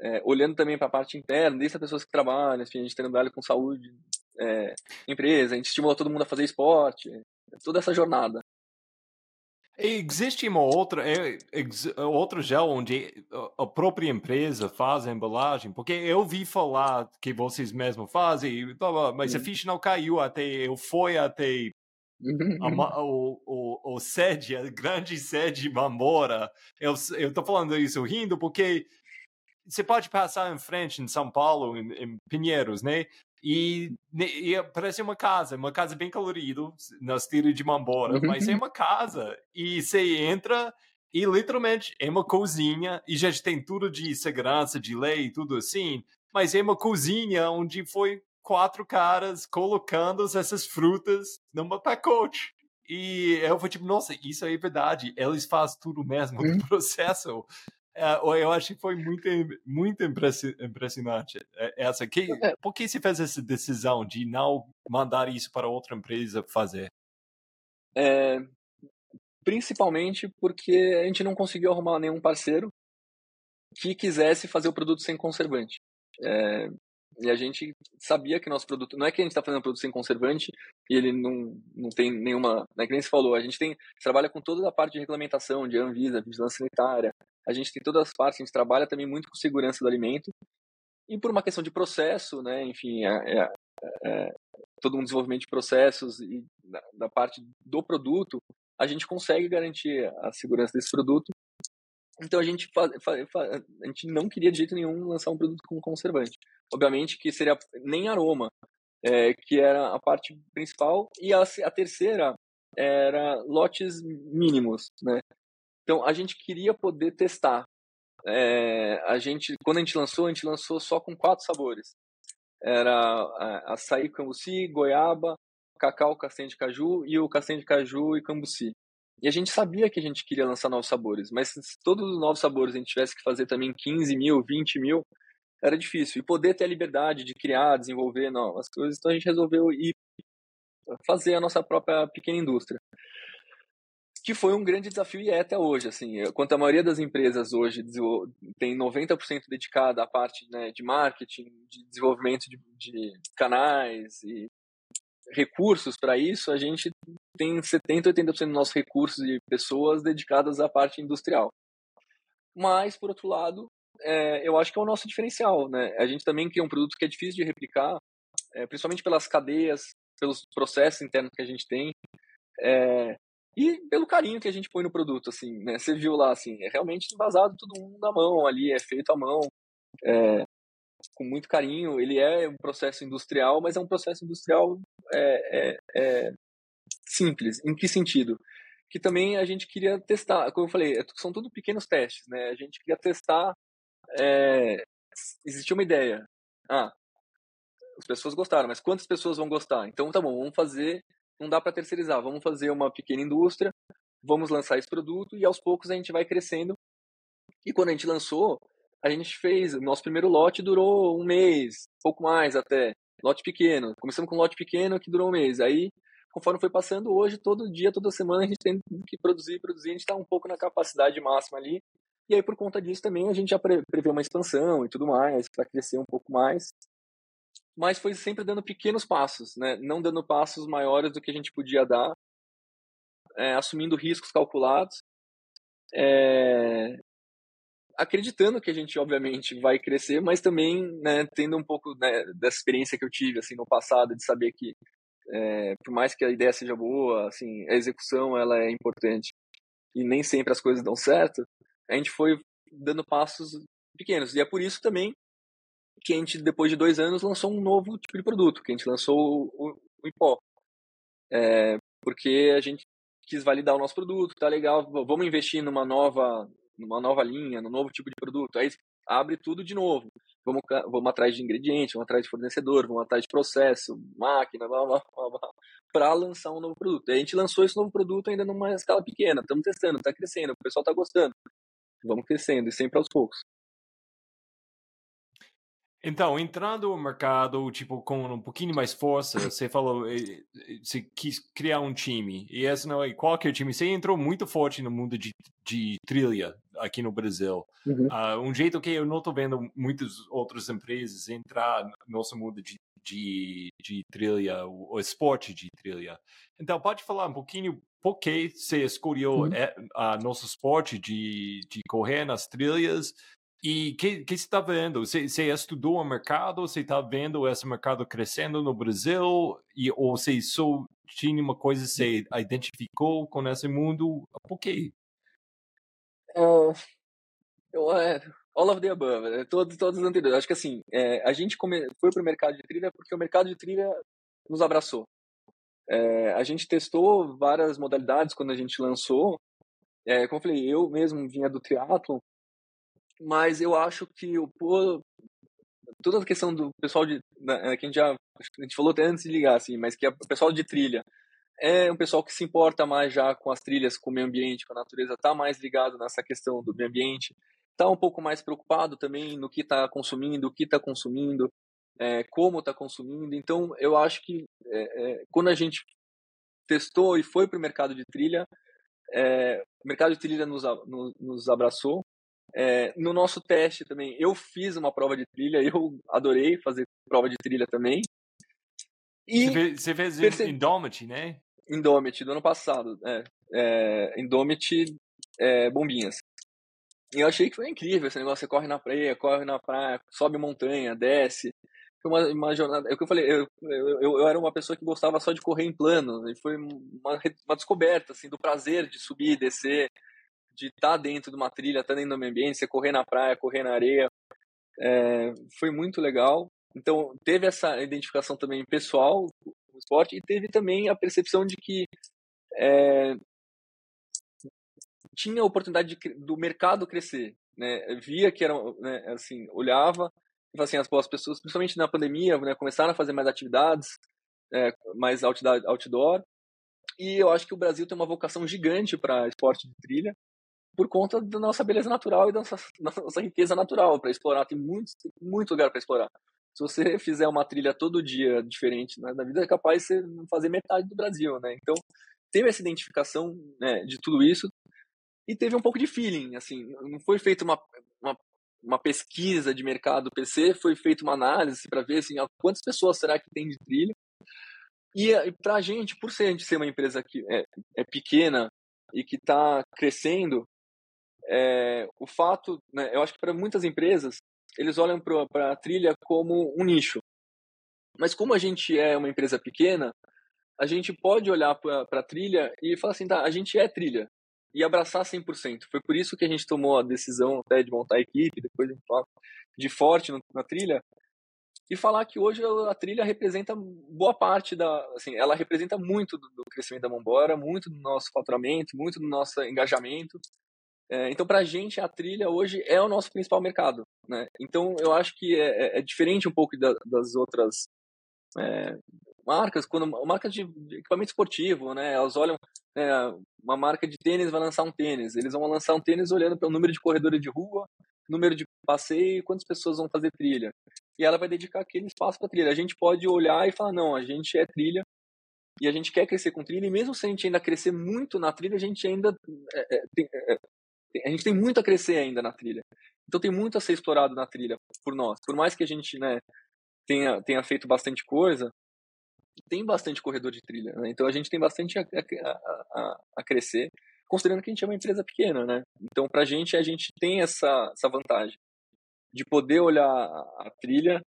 É, olhando também para a parte interna, desde as pessoas que trabalham, enfim, a gente trabalha com saúde, é, empresa, a gente estimula todo mundo a fazer esporte, toda essa jornada. Existe uma outra, é, outro gel onde a própria empresa faz a embalagem? Porque eu vi falar que vocês mesmos fazem, mas a ficha não caiu até eu fui até a, o, o, o sede, a grande sede Mamora. Eu, eu tô falando isso rindo porque você pode passar em frente em São Paulo, em, em Pinheiros, né? E, e, parece uma casa, uma casa bem colorida, na estilo de Mambora, mas é uma casa. E você entra e literalmente é uma cozinha e já tem tudo de segurança, de lei, tudo assim. Mas é uma cozinha onde foi quatro caras colocando essas frutas numa pacote. E eu fui tipo, nossa, isso é verdade. Eles fazem tudo mesmo no processo. É, eu acho que foi muito, muito impressionante é, essa. Que, é. por que você fez essa decisão de não mandar isso para outra empresa fazer? É, principalmente porque a gente não conseguiu arrumar nenhum parceiro que quisesse fazer o produto sem conservante. É, e a gente sabia que nosso produto. Não é que a gente está fazendo um produto sem conservante e ele não, não tem nenhuma. Né, que nem você falou, a gente tem, trabalha com toda a parte de regulamentação, de Anvisa, vigilância sanitária, a gente tem todas as partes, a gente trabalha também muito com segurança do alimento. E por uma questão de processo, né, enfim, é, é, é, todo um desenvolvimento de processos e da, da, parte do produto, a gente consegue garantir a segurança desse produto. Então a gente, faz, faz, a gente não queria de jeito nenhum lançar um produto com conservante. Obviamente que seria nem aroma, é, que era a parte principal, e a, a terceira era lotes mínimos, né? Então, a gente queria poder testar. É, a gente, quando a gente lançou, a gente lançou só com quatro sabores. Era açaí, cambuci, goiaba, cacau, castanha de caju e o castanha de caju e cambuci. E a gente sabia que a gente queria lançar novos sabores, mas se todos os novos sabores a gente tivesse que fazer também 15 mil, 20 mil, era difícil. E poder ter a liberdade de criar, desenvolver novas coisas, então a gente resolveu ir fazer a nossa própria pequena indústria que foi um grande desafio e é até hoje. Assim, quanto a maioria das empresas hoje tem 90% dedicada à parte né, de marketing, de desenvolvimento de, de canais e recursos para isso, a gente tem 70, 80% dos nossos recursos e pessoas dedicadas à parte industrial. Mas, por outro lado, é, eu acho que é o nosso diferencial. Né? A gente também cria um produto que é difícil de replicar, é, principalmente pelas cadeias, pelos processos internos que a gente tem. É, e pelo carinho que a gente põe no produto, assim, né? Você viu lá, assim, é realmente embasado todo mundo na mão ali, é feito à mão, é, com muito carinho. Ele é um processo industrial, mas é um processo industrial é, é, é simples. Em que sentido? Que também a gente queria testar, como eu falei, é, são tudo pequenos testes, né? A gente queria testar. É, existia uma ideia. Ah, as pessoas gostaram, mas quantas pessoas vão gostar? Então, tá bom, vamos fazer não dá para terceirizar, vamos fazer uma pequena indústria, vamos lançar esse produto e aos poucos a gente vai crescendo. E quando a gente lançou, a gente fez, nosso primeiro lote durou um mês, pouco mais até, lote pequeno. Começamos com um lote pequeno que durou um mês. Aí, conforme foi passando, hoje, todo dia, toda semana, a gente tem que produzir, produzir, a gente está um pouco na capacidade máxima ali. E aí, por conta disso, também a gente já prevê uma expansão e tudo mais, para crescer um pouco mais mas foi sempre dando pequenos passos, né? não dando passos maiores do que a gente podia dar, é, assumindo riscos calculados, é, acreditando que a gente obviamente vai crescer, mas também né, tendo um pouco né, dessa experiência que eu tive assim no passado de saber que é, por mais que a ideia seja boa, assim a execução ela é importante e nem sempre as coisas dão certo, a gente foi dando passos pequenos e é por isso também que a gente, depois de dois anos, lançou um novo tipo de produto, que a gente lançou o, o. É, porque a gente quis validar o nosso produto, tá legal, vamos investir numa nova, numa nova linha, num novo tipo de produto. Aí abre tudo de novo. Vamos, vamos atrás de ingredientes, vamos atrás de fornecedor, vamos atrás de processo, máquina, blá, blá, blá, blá para lançar um novo produto. a gente lançou esse novo produto ainda numa escala pequena, estamos testando, está crescendo, o pessoal está gostando. Vamos crescendo e sempre aos poucos. Então, entrando no mercado, tipo, com um pouquinho mais força, você falou, eh, eh, você quis criar um time, e esse não é qualquer time, você entrou muito forte no mundo de, de trilha aqui no Brasil. Uhum. Uh, um jeito que eu não estou vendo muitas outras empresas entrar no nosso mundo de, de, de trilha, o, o, esporte de trilha. Então, pode falar um pouquinho por que você escolheu uhum. uh, nosso esporte de, de correr nas trilhas, e o que, que você está vendo? Você, você, estudou o mercado? Você está vendo esse mercado crescendo no Brasil? E, ou você só tinha uma coisa que você identificou com esse mundo? Por quê? Uh, eu, é, all of the above, né? todos, todos os anteriores. Acho que assim, é, a gente come, foi para o mercado de trilha porque o mercado de trilha nos abraçou. É, a gente testou várias modalidades quando a gente lançou. É, como eu falei, eu mesmo vinha do triatlo mas eu acho que o toda a questão do pessoal de né, que a gente já a gente falou até antes de ligar assim, mas que é o pessoal de trilha é um pessoal que se importa mais já com as trilhas, com o meio ambiente, com a natureza, está mais ligado nessa questão do meio ambiente, está um pouco mais preocupado também no que está consumindo, o que está consumindo, é, como está consumindo. Então, eu acho que é, é, quando a gente testou e foi para o mercado de trilha, é, o mercado de trilha nos, nos, nos abraçou é, no nosso teste também, eu fiz uma prova de trilha, eu adorei fazer prova de trilha também. E você fez, você fez Indomit, né? Indomit, do ano passado. É, é, Indomit é, Bombinhas. E eu achei que foi incrível esse negócio. Você corre na praia, corre na praia, sobe montanha, desce. Foi uma, uma jornada. É o que eu falei, eu, eu, eu, era uma pessoa que gostava só de correr em plano. E foi uma, uma descoberta, assim, do prazer de subir e descer de estar tá dentro de uma trilha, estar tá dentro do meio ambiente, você correr na praia, correr na areia. É, foi muito legal. Então, teve essa identificação também pessoal com o esporte e teve também a percepção de que é, tinha a oportunidade de, do mercado crescer. Né? Via que era, né, assim, olhava e assim, as, as pessoas, principalmente na pandemia, né, começaram a fazer mais atividades, é, mais outdoor. E eu acho que o Brasil tem uma vocação gigante para esporte de trilha por conta da nossa beleza natural e da nossa, nossa riqueza natural para explorar. Tem muito, muito lugar para explorar. Se você fizer uma trilha todo dia diferente né, na vida, é capaz de você fazer metade do Brasil, né? Então, teve essa identificação né, de tudo isso e teve um pouco de feeling, assim, não foi feita uma, uma, uma, pesquisa de mercado PC, foi feita uma análise para ver, assim, quantas pessoas será que tem de trilha e, e para a gente, por ser a gente ser uma empresa que é, é pequena e que está crescendo, é, o fato, né, eu acho que para muitas empresas, eles olham para a trilha como um nicho. Mas como a gente é uma empresa pequena, a gente pode olhar para a trilha e falar assim, tá, a gente é trilha e abraçar 100%. Foi por isso que a gente tomou a decisão até de montar a equipe, depois fala de forte na trilha, e falar que hoje a trilha representa boa parte da, assim, ela representa muito do, do crescimento da Mambora, muito do nosso faturamento, muito do nosso engajamento, é, então, para a gente, a trilha hoje é o nosso principal mercado. Né? Então, eu acho que é, é, é diferente um pouco da, das outras é, marcas, quando marcas de, equipamento esportivo, né? elas olham, né, uma marca de tênis vai lançar um tênis, eles vão lançar um tênis olhando pelo número de corredores de rua, número de passeio, quantas pessoas vão fazer trilha. E ela vai dedicar aquele espaço para trilha. A gente pode olhar e falar, não, a gente é trilha, e a gente quer crescer com trilha, e mesmo se a gente ainda crescer muito na trilha, a gente ainda é, é, tem, é, a gente tem muito a crescer ainda na trilha. Então tem muito a ser explorado na trilha por nós. Por mais que a gente né, tenha, tenha feito bastante coisa, tem bastante corredor de trilha. Né? Então a gente tem bastante a, a, a, a, crescer, considerando que a gente é uma empresa pequena. Né? Então para a gente, a gente tem essa, essa vantagem de poder olhar a, trilha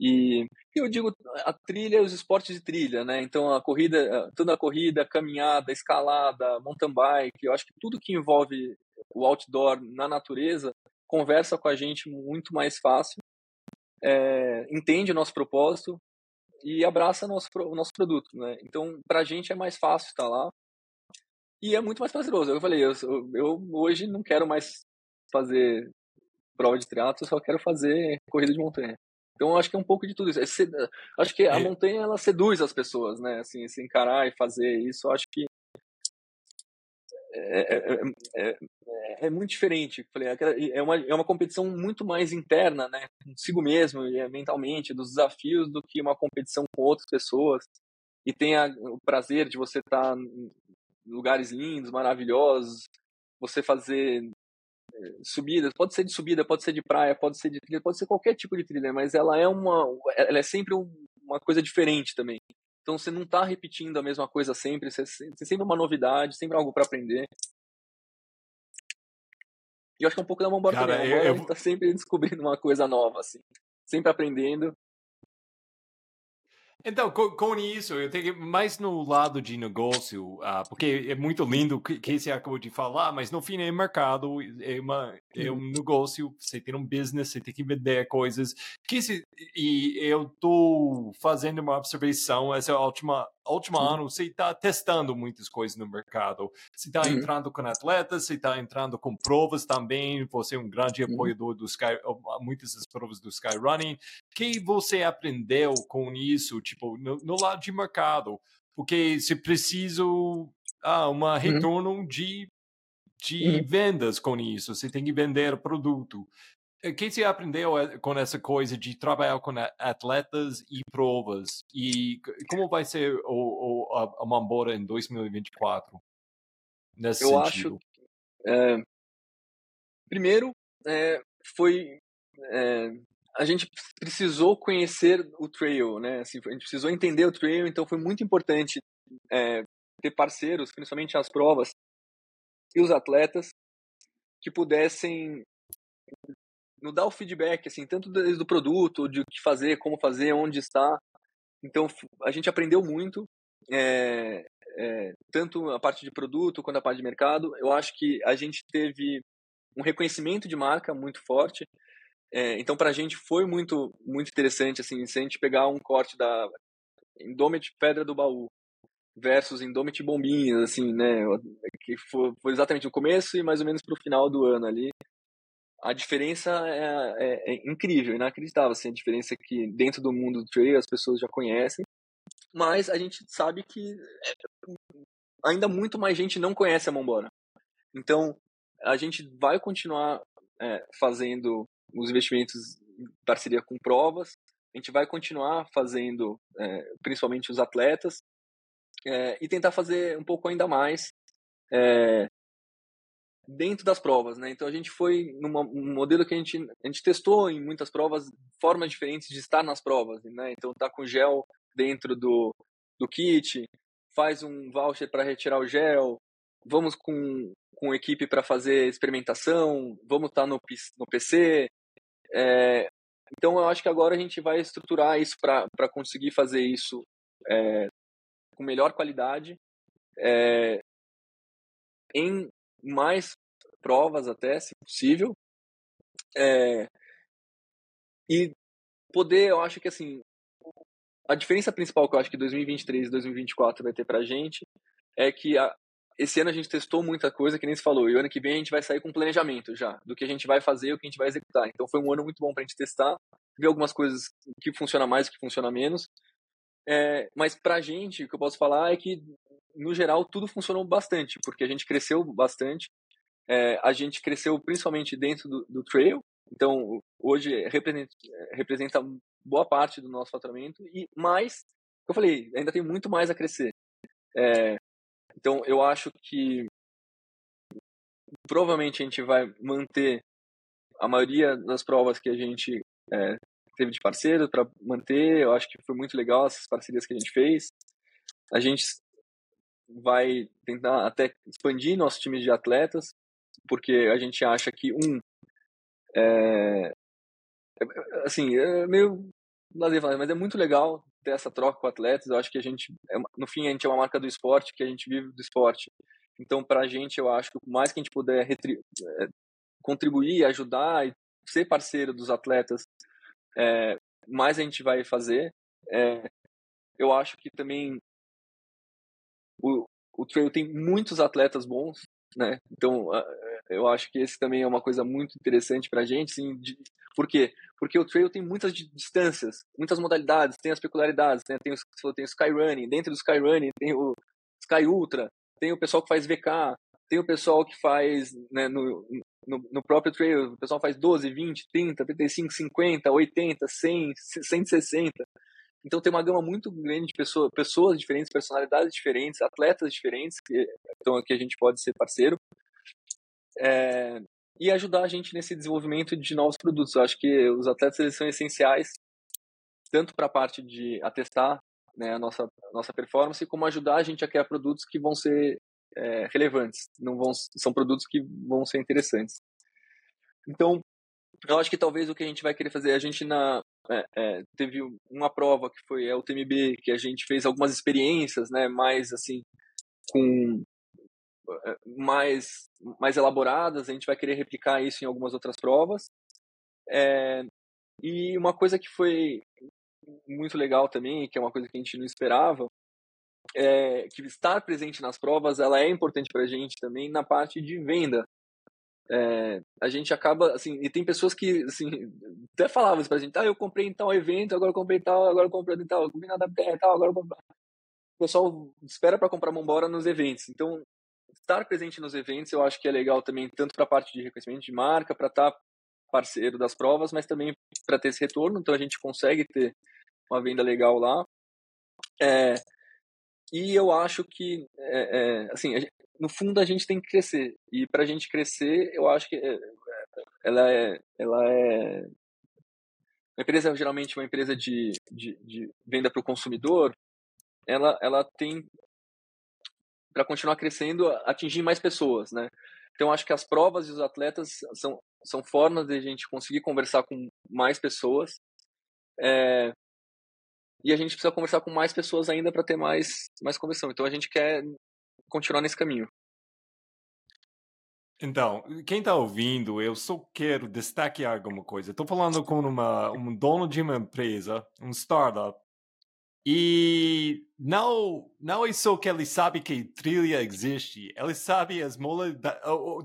e eu digo a trilha e os esportes de trilha, né? Então a corrida, toda a corrida, caminhada, escalada, mountain bike, eu acho que tudo que envolve o outdoor na natureza conversa com a gente muito mais fácil, é, entende o nosso propósito e abraça nosso, o nosso produto, né? Então para a gente é mais fácil estar lá e é muito mais prazeroso. Eu falei, eu, eu hoje não quero mais fazer prova de triatlo, só quero fazer corrida de montanha. Então acho que é um pouco de tudo isso. É acho que a é. montanha ela seduz as pessoas, né? Assim, se encarar e fazer isso, acho que é, é, é, é, muito diferente. Falei, é uma, é uma competição muito mais interna, né? Consigo mesmo mentalmente, dos desafios, do que uma competição com outras pessoas. E tem a, o prazer de você estar em lugares lindos, maravilhosos, você fazer subidas, pode ser de subida, pode ser de praia, pode ser de trilha, pode ser qualquer tipo de trilha, mas ela é uma, ela é sempre uma coisa diferente também. Então você não está repetindo a mesma coisa sempre, você, você sempre uma novidade, sempre algo para aprender. E eu acho que é um pouco da mão. A eu, eu... a gente tá sempre descobrindo uma coisa nova, assim. Sempre aprendendo. Então, com, com, isso, eu tenho mais no lado de negócio, uh, porque é muito lindo o que, que você acabou de falar, mas no fim é mercado, é, uma, é um negócio, você tem um business, você tem que vender coisas. Que se, e eu estou fazendo uma observação, essa é última, última ano, você está testando muitas coisas no mercado. Você está uhum. entrando com atletas, você está entrando com provas também, você é um grande uhum. apoiador do Sky, muitas das provas do Skyrunning. O que você aprendeu com isso? tipo, no, no lado de mercado, porque se preciso ah, uma uhum. retorno uhum. de, de uhum. vendas com isso, você tem que vender produto. O eh, que você aprendeu eh, com essa coisa de trabalhar com atletas e provas? E como vai ser o, o a, a Mambora em 2024? Nesse Eu sentido? acho. É, primeiro, é, foi é, a gente precisou conhecer o trail, né? Assim, a gente precisou entender o trail, então foi muito importante ter parceiros, principalmente as provas e os atletas que pudessem nos dar o feedback, assim, tanto desde o produto, de o que fazer, como fazer, onde está. Então a gente aprendeu muito, é, é, tanto a parte de produto quanto a parte de mercado. Eu acho que a gente teve um reconhecimento de marca muito forte. É, então, para a gente foi muito, muito interessante, assim, se a gente pegar um corte da Indomit Pedra do Baú versus Indomit Bombinhas, assim, né, que foi, exatamente no começo e mais ou menos para o final do ano ali, a diferença é, é, é, incrível, inacreditável, assim, a diferença que dentro do mundo do trail as pessoas já conhecem, mas a gente sabe que ainda muito mais gente não conhece a Mombora. Então, a gente vai continuar é, fazendo os investimentos em parceria com provas. A gente vai continuar fazendo, é, principalmente os atletas, é, e tentar fazer um pouco ainda mais é, dentro das provas, né? Então a gente foi num modelo que a gente, a gente testou em muitas provas formas diferentes de estar nas provas, né? Então tá com gel dentro do, do kit, faz um voucher para retirar o gel, vamos com, com equipe para fazer experimentação, vamos estar tá no, no PC, é, então, eu acho que agora a gente vai estruturar isso para conseguir fazer isso é, com melhor qualidade, é, em mais provas até, se possível, é, e poder, eu acho que assim, a diferença principal que eu acho que 2023 e 2024 vai ter para a gente é que a, esse ano a gente testou muita coisa, que nem se falou, e o ano que vem a gente vai sair com planejamento já, do que a gente vai fazer o que a gente vai executar. Então foi um ano muito bom para a gente testar, ver algumas coisas que funciona mais que funciona menos. É, mas para a gente, o que eu posso falar é que, no geral, tudo funcionou bastante, porque a gente cresceu bastante. É, a gente cresceu principalmente dentro do, do trail, então hoje representa, representa boa parte do nosso faturamento, e mais, eu falei, ainda tem muito mais a crescer. É, então, eu acho que provavelmente a gente vai manter a maioria das provas que a gente é, teve de parceiro para manter. Eu acho que foi muito legal essas parcerias que a gente fez. A gente vai tentar até expandir nosso time de atletas, porque a gente acha que um é, é assim é meio mas é muito legal ter essa troca com atletas. Eu acho que a gente, é no fim, a gente é uma marca do esporte, que a gente vive do esporte. Então, para a gente, eu acho que o mais que a gente puder é, contribuir, ajudar e ser parceiro dos atletas, é, mais a gente vai fazer. É, eu acho que também o, o trail tem muitos atletas bons, né? Então, eu acho que esse também é uma coisa muito interessante para a gente, sim. De, por quê? Porque o trail tem muitas distâncias, muitas modalidades, tem as peculiaridades, né? Tem, o, tem o Skyrunning, dentro do Skyrunning tem o Sky Ultra, tem o pessoal que faz VK, tem o pessoal que faz né, no, no, no, próprio trail, o pessoal faz 12, 20, 30, 35, 50, 80, 100, 160. Então tem uma gama muito grande de pessoas, pessoas diferentes, personalidades diferentes, atletas diferentes, que, então aqui a gente pode ser parceiro. É, e ajudar a gente nesse desenvolvimento de novos produtos. Eu acho que os atletas eles são essenciais tanto para a parte de atestar né, a nossa, a nossa performance, como ajudar a gente a criar produtos que vão ser é, relevantes, não vão, são produtos que vão ser interessantes. Então, eu acho que talvez o que a gente vai querer fazer, a gente na é, é, teve uma prova que foi a UTMB, que a gente fez algumas experiências, né, mais assim, com é, mais mais elaboradas, a gente vai querer replicar isso em algumas outras provas. É, e uma coisa que foi muito legal também, que é uma coisa que a gente não esperava, é, que estar presente nas provas ela é importante para a gente também na parte de venda. É, a gente acaba, assim, e tem pessoas que, assim, até falavam isso pra gente, ah, eu comprei em tal evento, agora eu comprei tal, agora eu comprei em tal, eu comprei na tal, agora eu comprei... O pessoal espera para comprar uma embora nos eventos. Então, estar presente nos eventos eu acho que é legal também, tanto para a parte de reconhecimento de marca, para estar tá parceiro das provas, mas também para ter esse retorno. Então, a gente consegue ter uma venda legal lá. É, e eu acho que, é, é, assim, no fundo a gente tem que crescer. E para a gente crescer, eu acho que é, ela é, ela é uma empresa geralmente uma empresa de, de, de venda para o consumidor, ela, ela tem para continuar crescendo atingir mais pessoas, né? Então acho que as provas e os atletas são são formas de a gente conseguir conversar com mais pessoas. É, e a gente precisa conversar com mais pessoas ainda para ter mais, mais conversão. Então a gente quer continuar nesse caminho. Então, quem está ouvindo, eu só quero destacar alguma coisa. Estou falando com uma, um dono de uma empresa, um startup, e não, não é só que ele sabe que trilha existe, ele sabe as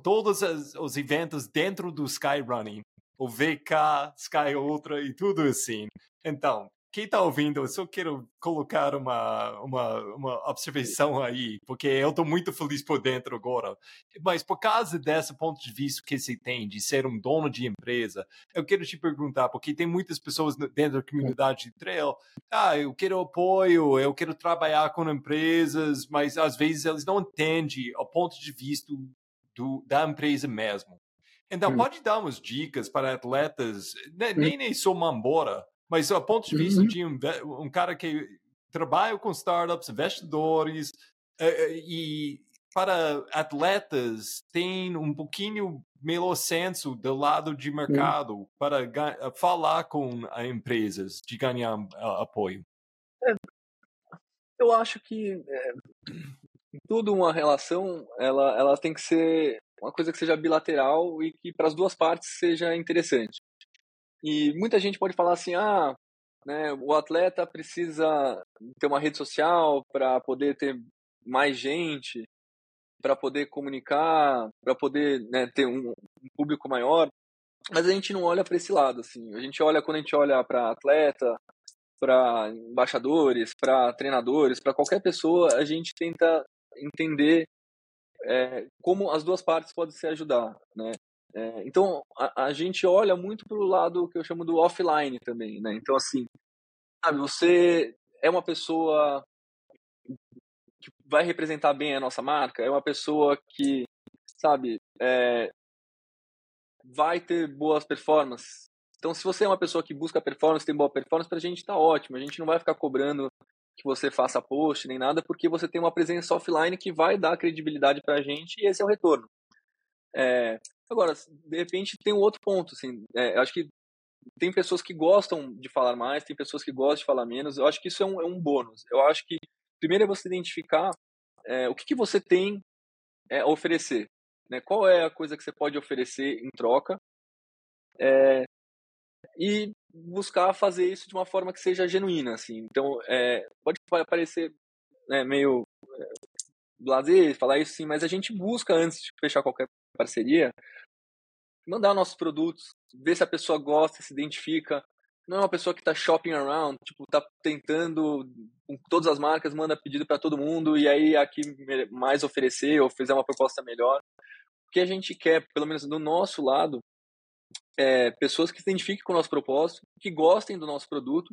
todos os eventos dentro do Skyrunning, o VK, Sky Ultra e tudo assim. Então, quem está ouvindo, eu só quero colocar uma, uma, uma observação aí, porque eu estou muito feliz por dentro agora. Mas por causa desse ponto de vista que você tem de ser um dono de empresa, eu quero te perguntar, porque tem muitas pessoas dentro da comunidade de trail, ah, eu quero apoio, eu quero trabalhar com empresas, mas às vezes eles não entendem o ponto de vista do, da empresa mesmo. Então, hum. pode dar umas dicas para atletas, né, nem, nem sou mambora, mas a ponto de vista uhum. de um, um, cara que trabalha com startups, investidores, uh, e para atletas tem um pouquinho melhor senso do lado de mercado uhum. para falar com empresas de ganhar uh, apoio. É, eu acho que é, tudo uma relação ela, ela tem que ser uma coisa que seja bilateral e que para as duas partes seja interessante. E muita gente pode falar assim, ah, né, o atleta precisa ter uma rede social para poder ter mais gente, para poder comunicar, para poder né, ter um, um, público maior. Mas a gente não olha para esse lado, assim. A gente olha quando a gente olha para atleta, para embaixadores, para treinadores, para qualquer pessoa, a gente tenta entender é, como as duas partes podem se ajudar, né? É, então, a, a, gente olha muito para o lado que eu chamo do offline também, né? Então, assim, sabe, você é uma pessoa que vai representar bem a nossa marca, é uma pessoa que, sabe, é, vai ter boas performances. Então, se você é uma pessoa que busca performance, tem boa performance, para a gente está ótimo. A gente não vai ficar cobrando que você faça post nem nada, porque você tem uma presença offline que vai dar credibilidade para a gente e esse é o retorno. É, Agora, de repente tem um outro ponto, assim, é, eu acho que tem pessoas que gostam de falar mais, tem pessoas que gostam de falar menos, eu acho que isso é um, é um bônus. Eu acho que primeiro é você identificar é, o que, que você tem é, a oferecer, né? qual é a coisa que você pode oferecer em troca, é, e buscar fazer isso de uma forma que seja genuína, assim. Então, é, pode parecer né, meio blazer falar isso sim, mas a gente busca antes de fechar qualquer parceria mandar nossos produtos, ver se a pessoa gosta, se identifica. Não é uma pessoa que está shopping around, tipo, tá tentando com todas as marcas, manda pedido para todo mundo e aí aqui mais oferecer ou fizer uma proposta melhor. O que a gente quer, pelo menos do nosso lado, é pessoas que se identifiquem com o nosso propósito, que gostem do nosso produto.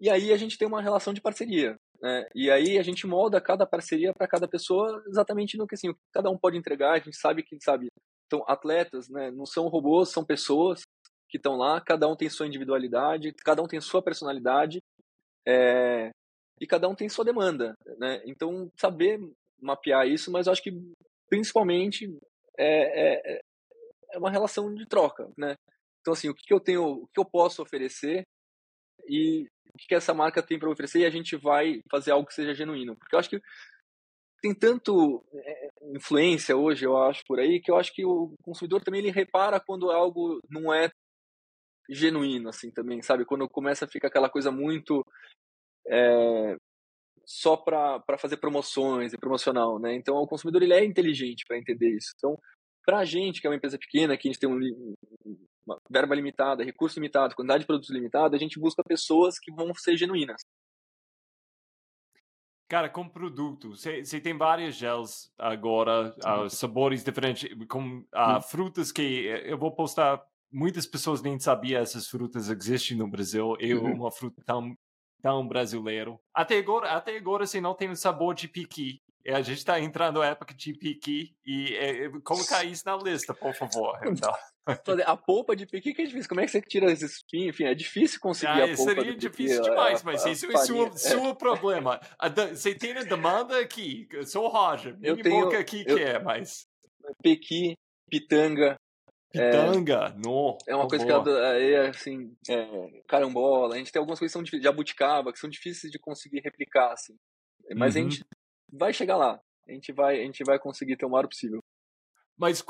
E aí a gente tem uma relação de parceria. Né? E aí a gente molda cada parceria para cada pessoa exatamente no que assim, cada um pode entregar. A gente sabe que sabe então, atletas né, não são robôs, são pessoas que estão lá, cada um tem sua individualidade, cada um tem sua personalidade é, e cada um tem sua demanda. Né? Então, saber mapear isso, mas eu acho que principalmente é, é, é uma relação de troca. Né? Então, assim, o que, que eu tenho, o que eu posso oferecer e o que, essa marca tem para oferecer e a gente vai fazer algo que seja genuíno. Porque eu acho que tem tanto é, influência hoje, eu acho, por aí, que eu acho que o consumidor também ele repara quando algo não é genuíno, assim, também, sabe? Quando começa a ficar aquela coisa muito é, só para fazer promoções e promocional, né? Então, o consumidor ele é inteligente para entender isso. Então, para a gente, que é uma empresa pequena, que a gente tem um, verba limitada, recurso limitado, quantidade de produtos limitada, a gente busca pessoas que vão ser genuínas. Cara, com produto, você tem vários gels agora, uh, sabores diferentes, com uh, frutas que eh, eu vou postar. Muitas pessoas nem sabiam essas frutas existem no Brasil. Eu, uhum. uma fruta tão, tão brasileiro. Até agora, até agora, você não tem o sabor de piqui. A gente está entrando na época de piqui e é, colocar isso na lista, por favor. Então. A polpa de piqui que é difícil. Como é que você tira esses espinhos? Enfim, é difícil conseguir ah, a polpa Seria difícil piqui, demais, a, mas a, isso é seu, seu problema. Você tem a demanda aqui. Eu sou o Roger. Eu tenho, boca aqui eu, que é, mas... Piqui, pitanga, Pitanga, é, no. É uma coisa boa. que é, é assim, é, carambola. A gente tem algumas coisas que são difíceis, jabuticaba, que são difíceis de conseguir replicar, assim. Mas uhum. a gente vai chegar lá. A gente vai, a gente vai conseguir ter o maior possível. Mas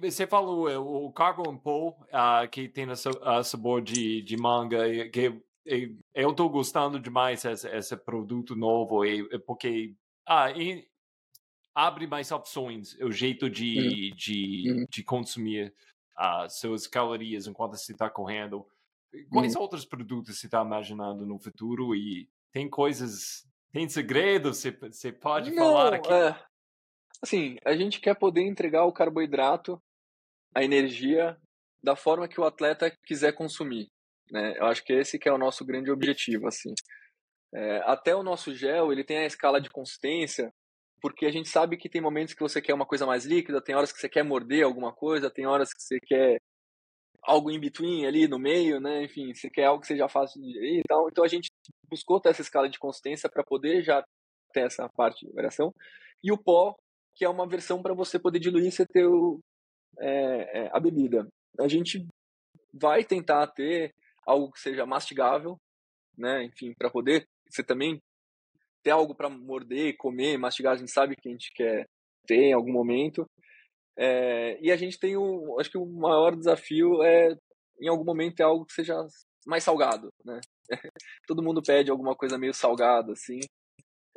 você falou é, o Carbon Pole, uh, que tem a sabor de, de manga, que eu estou gostando demais desse, esse produto novo, porque ah, abre mais opções, o jeito de, uhum. de, uhum. de consumir uh, suas calorias enquanto você está correndo. Quais uhum. outros produtos você está imaginando no futuro? E tem coisas, tem segredos, você, você pode Não, falar aqui? É Assim, a gente quer poder entregar o carboidrato, a energia, da forma que o atleta quiser consumir. Né? Eu acho que esse que é o nosso grande objetivo. assim. É, até o nosso gel, ele tem a escala de consistência, porque a gente sabe que tem momentos que você quer uma coisa mais líquida, tem horas que você quer morder alguma coisa, tem horas que você quer algo in between ali no meio, né? Enfim, você quer algo que seja fácil de digerir e tal. Então a gente buscou ter essa escala de consistência para poder já ter essa parte de variação. E o pó, que é uma versão para você poder diluir e ter o, é, é, a bebida. A gente vai tentar ter algo que seja mastigável, né? Enfim, para poder você também ter algo para morder, comer, mastigar. A gente sabe que a gente quer ter em algum momento. É, e a gente tem o, acho que o maior desafio é em algum momento ter algo que seja mais salgado, né? Todo mundo pede alguma coisa meio salgada, assim.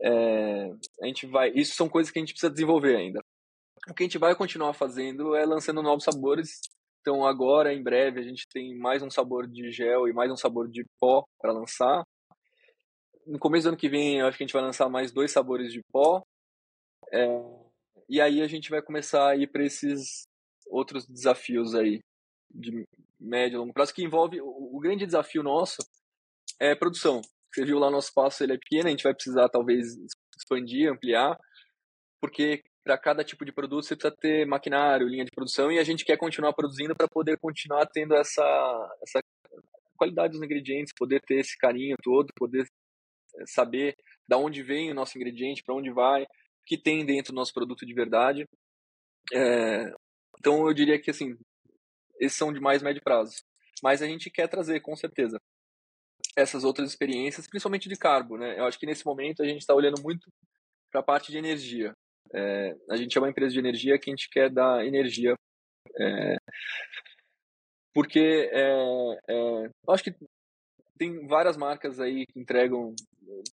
É, a gente vai, isso são coisas que a gente precisa desenvolver ainda. O que a gente vai continuar fazendo é lançando novos sabores. Então agora, em breve, a gente tem mais um sabor de gel e mais um sabor de pó para lançar. No começo do ano que vem, eu acho que a gente vai lançar mais dois sabores de pó. É, e aí a gente vai começar a ir para esses outros desafios aí de médio e longo prazo que envolve o, o grande desafio nosso é produção. Você viu lá nosso espaço, ele é pequeno, a gente vai precisar talvez expandir, ampliar, porque para cada tipo de produto você precisa ter maquinário, linha de produção, e a gente quer continuar produzindo para poder continuar tendo essa, essa qualidade dos ingredientes, poder ter esse carinho todo, poder saber da onde vem o nosso ingrediente, para onde vai, o que tem dentro do nosso produto de verdade. É, então eu diria que assim, esses são de mais médio prazo. Mas a gente quer trazer, com certeza essas outras experiências, principalmente de carbo, né? Eu acho que nesse momento a gente está olhando muito para a parte de energia. É, a gente é uma empresa de energia que a gente quer dar energia, é, porque é eu acho que tem várias marcas aí que entregam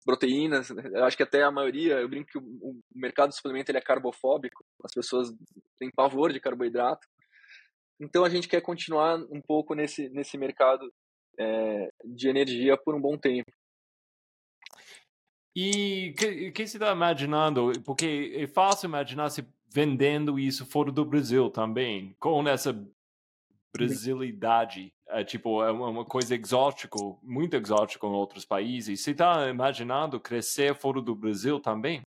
proteínas. Eu acho que até a maioria, eu brinco que o, o mercado de suplemento ele é carbofóbico. As pessoas têm pavor de carboidrato. Então a gente quer continuar um pouco nesse nesse mercado é, de energia por um bom tempo. E o que, que você está imaginando? Porque é fácil imaginar se vendendo isso fora do Brasil também, com essa brasilidade. É, tipo, é uma coisa exótica, muito exótica em outros países. Você está imaginando crescer fora do Brasil também?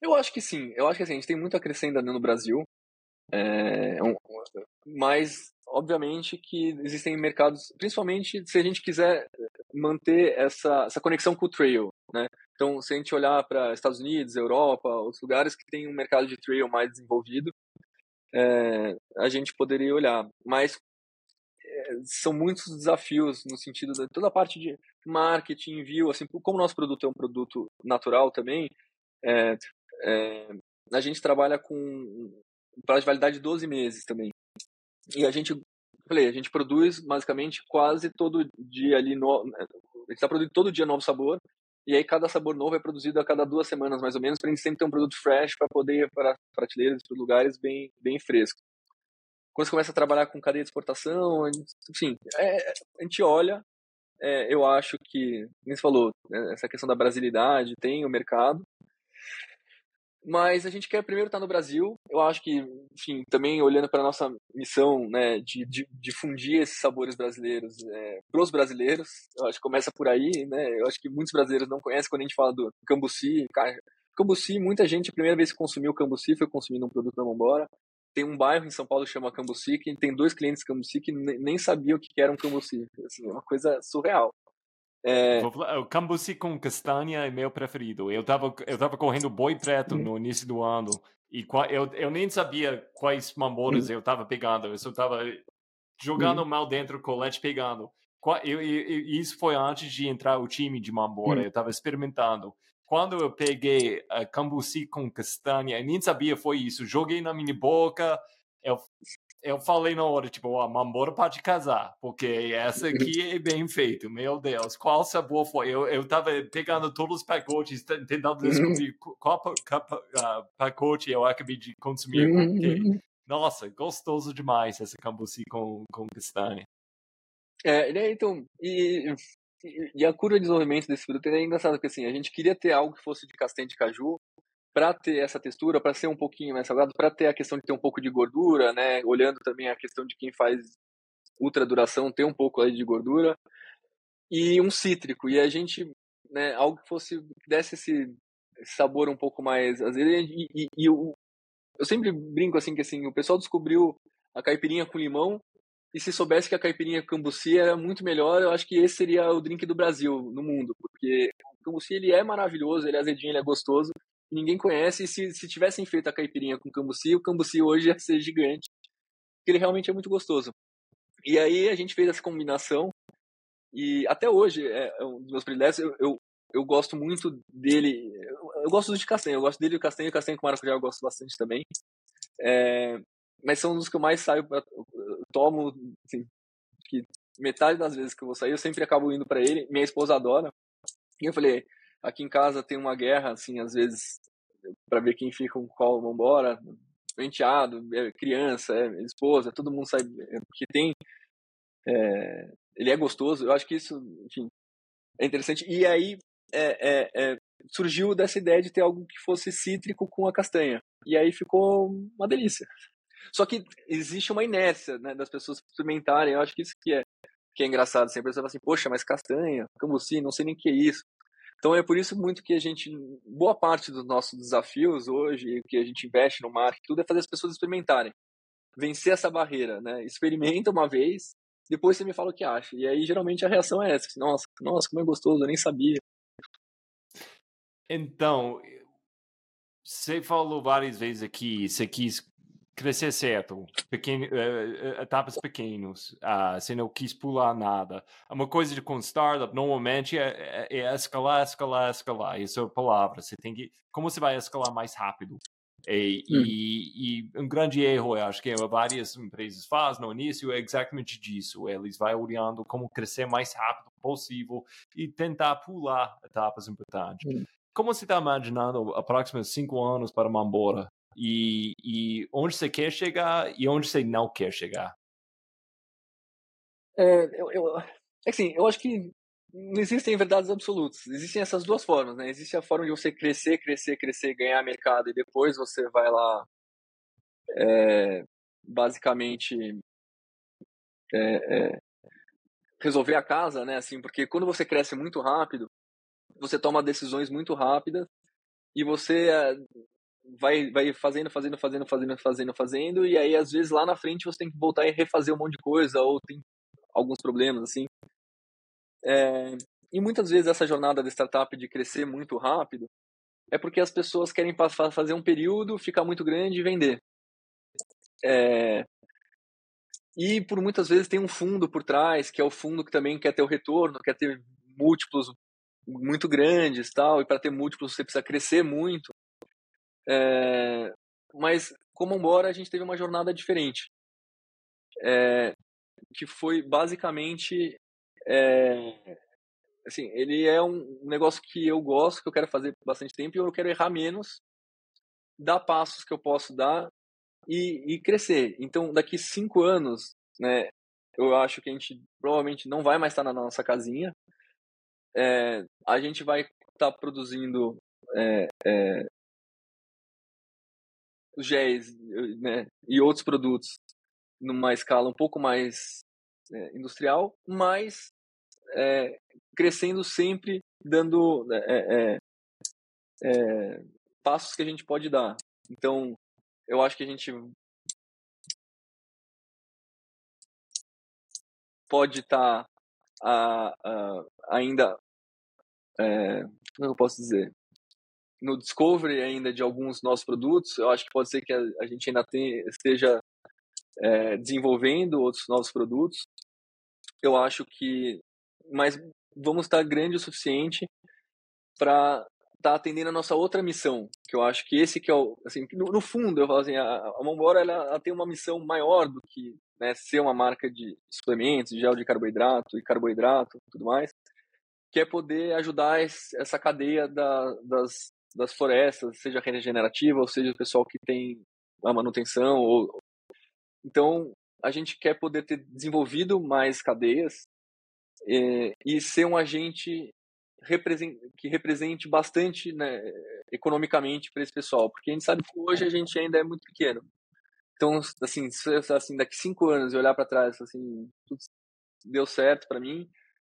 Eu acho que sim. Eu acho que assim, a gente tem muito a crescer ainda no Brasil. É, mas obviamente que existem mercados, principalmente se a gente quiser manter essa, essa conexão com o trail, né? Então, se a gente olhar para Estados Unidos, Europa, outros lugares que tem um mercado de trail mais desenvolvido, é, a gente poderia olhar. Mas é, são muitos desafios no sentido de toda a parte de marketing, envio, assim, como o nosso produto é um produto natural também, é, a gente trabalha com prazo de validade de 12 meses também. E a gente, falei, a gente produz basicamente quase todo dia ali, no, a gente está produzindo todo dia novo sabor, e aí cada sabor novo é produzido a cada duas semanas mais ou menos, para a gente sempre ter um produto fresh para poder ir para prateleiras, para lugares bem, bem frescos. Quando você começa a trabalhar com cadeia de exportação, enfim, é, a gente olha, é, eu acho que, como você falou, né, essa questão da brasilidade, tem o mercado, mas a gente quer primeiro estar no Brasil. Eu acho que, enfim, também olhando para a nossa missão né, de, difundir esses sabores brasileiros é, para os brasileiros, eu acho que começa por aí. Né? Eu acho que muitos brasileiros não conhecem quando a gente fala do cambuci. Cambuci, muita gente, a primeira vez que consumiu cambuci foi consumindo um produto da Mambora. Tem um bairro em São Paulo que chama Cambuci, que tem dois clientes Cambuci que nem sabiam o que era um Cambuci. Assim, é uma coisa surreal. É... O cambuci com castanha é meu preferido. Eu tava, eu tava correndo boi preto no início do ano e eu, eu nem sabia quais mamboras eu tava pegando. Eu só tava jogando mal dentro, colete pegando. Eu, eu, isso foi antes de entrar o time de mambora. Eu tava experimentando. Quando eu peguei a cambuci com castanha, eu nem sabia foi isso. Joguei na minha boca, eu eu falei na hora, tipo, a Mambora pode casar, porque essa aqui é bem feito, meu Deus, qual sabor foi? Eu, eu tava pegando todos os pacotes, tentando descobrir qual uh, pacote eu acabei de consumir, porque, nossa, gostoso demais essa cambuci com, com castanha. É, né, então, e, e, a curva de desenvolvimento desse produto é engraçado, porque assim, a gente queria ter algo que fosse de castanha de caju, para ter essa textura, para ser um pouquinho mais salgado, para ter a questão de ter um pouco de gordura, né? Olhando também a questão de quem faz ultra duração, ter um pouco aí de gordura e um cítrico. E a gente, né, algo que fosse desse esse sabor um pouco mais vezes e, e, e eu, eu sempre brinco assim que assim, o pessoal descobriu a caipirinha com limão e se soubesse que a caipirinha cambuci era muito melhor, eu acho que esse seria o drink do Brasil no mundo, porque o cambuci ele é maravilhoso, ele é azedinho, ele é gostoso, ninguém conhece. E se, se tivessem feito a caipirinha com cambuci, o cambuci hoje ia ser gigante. Ele realmente é muito gostoso. E aí a gente fez essa combinação. E até hoje é, é um dos meus prediletos. Eu, eu, eu, gosto muito dele. Eu, eu gosto de castanha. Eu gosto dele e castanha. O castanha com maracujá eu gosto bastante também. É, mas são dos que eu mais saio. Pra, eu tomo. Assim, que metade das vezes que eu vou sair, eu sempre acabo indo para ele. Minha esposa adora. E eu falei, Aqui em casa tem uma guerra, assim, às vezes, para ver quem fica com qual vambora. Enteado, é, criança, é, esposa, todo mundo sabe é, que tem. É, ele é gostoso, eu acho que isso, enfim, é interessante. E aí é, é, surgiu dessa ideia de ter algo que fosse cítrico com a castanha. E aí ficou uma delícia. Só que existe uma inércia né, das pessoas experimentarem. Eu acho que isso que é, que é engraçado. Sempre a pessoa fala assim, poxa, mas castanha, cambuci, não sei nem o que é isso. Então é por isso muito que a gente, boa parte dos nossos desafios hoje, que a gente investe no marketing, tudo é fazer as pessoas experimentarem. Vencer essa barreira, né? Experimenta uma vez, depois você me fala o que acha. E aí geralmente a reação é essa, nossa, nossa, como é gostoso, eu nem sabia. Então, você falou várias vezes aqui, você quis crescer certo, pequeno, uh, etapas pequenos, uh, você não quis pular nada. Uma coisa de com startup, normalmente, é, é, é, escalar, escalar, escalar. Isso é a palavra. Você tem que... Como você vai escalar mais rápido? E, hum. e, e, um grande erro, eu acho que várias empresas fazem no início é exatamente disso. Eles vão olhando como crescer mais rápido possível e tentar pular etapas importantes. Hum. Como você está imaginando os próximos cinco anos para Mambora? E, e onde você quer chegar e onde você não quer chegar? É, eu, eu, assim, eu acho que não existem verdades absolutas. Existem essas duas formas, né? Existe a forma de você crescer, crescer, crescer, ganhar mercado e depois você vai lá, é, basicamente, é, é, resolver a casa, né? Assim, porque quando você cresce muito rápido, você toma decisões muito rápidas e você é, vai, vai fazendo, fazendo, fazendo, fazendo, fazendo, fazendo, e aí às vezes lá na frente você tem que voltar e refazer um monte de coisa ou tem alguns problemas assim. É, e muitas vezes essa jornada da startup de crescer muito rápido é porque as pessoas querem fazer um período, ficar muito grande e vender. É, e por muitas vezes tem um fundo por trás, que é o fundo que também quer ter o retorno, quer ter múltiplos muito grandes tal, e para ter múltiplos você precisa crescer muito. É, mas como embora a gente teve uma jornada diferente, é, que foi basicamente é, assim, ele é um negócio que eu gosto, que eu quero fazer bastante tempo e eu quero errar menos, dar passos que eu posso dar e, e crescer. Então, daqui cinco anos, né, eu acho que a gente provavelmente não vai mais estar na nossa casinha. É, a gente vai estar produzindo é, é, géis né, e outros produtos numa escala um pouco mais é, industrial, mas é, crescendo sempre, dando é, é, é, passos que a gente pode dar. Então, eu acho que a gente pode estar tá, ainda, é, como eu posso dizer, no discovery ainda de alguns nossos produtos. Eu acho que pode ser que a, a gente ainda tem, esteja é, desenvolvendo outros novos produtos. Eu acho que, mas vamos estar grande o suficiente para estar tá atendendo a nossa outra missão, que eu acho que esse que é o, assim, no, no fundo, eu falo assim, a, a Mambora ela, ela, tem uma missão maior do que né, ser uma marca de suplementos, de gel de carboidrato e carboidrato, tudo mais, que é poder ajudar essa cadeia da, das, das florestas, seja regenerativa, ou seja o pessoal que tem a manutenção, ou, então, a gente quer poder ter desenvolvido mais cadeias é, e ser um agente que represente bastante né, economicamente para esse pessoal, porque a gente sabe que hoje a gente ainda é muito pequeno. Então, assim, assim daqui cinco anos eu olhar para trás, assim, tudo deu certo para mim,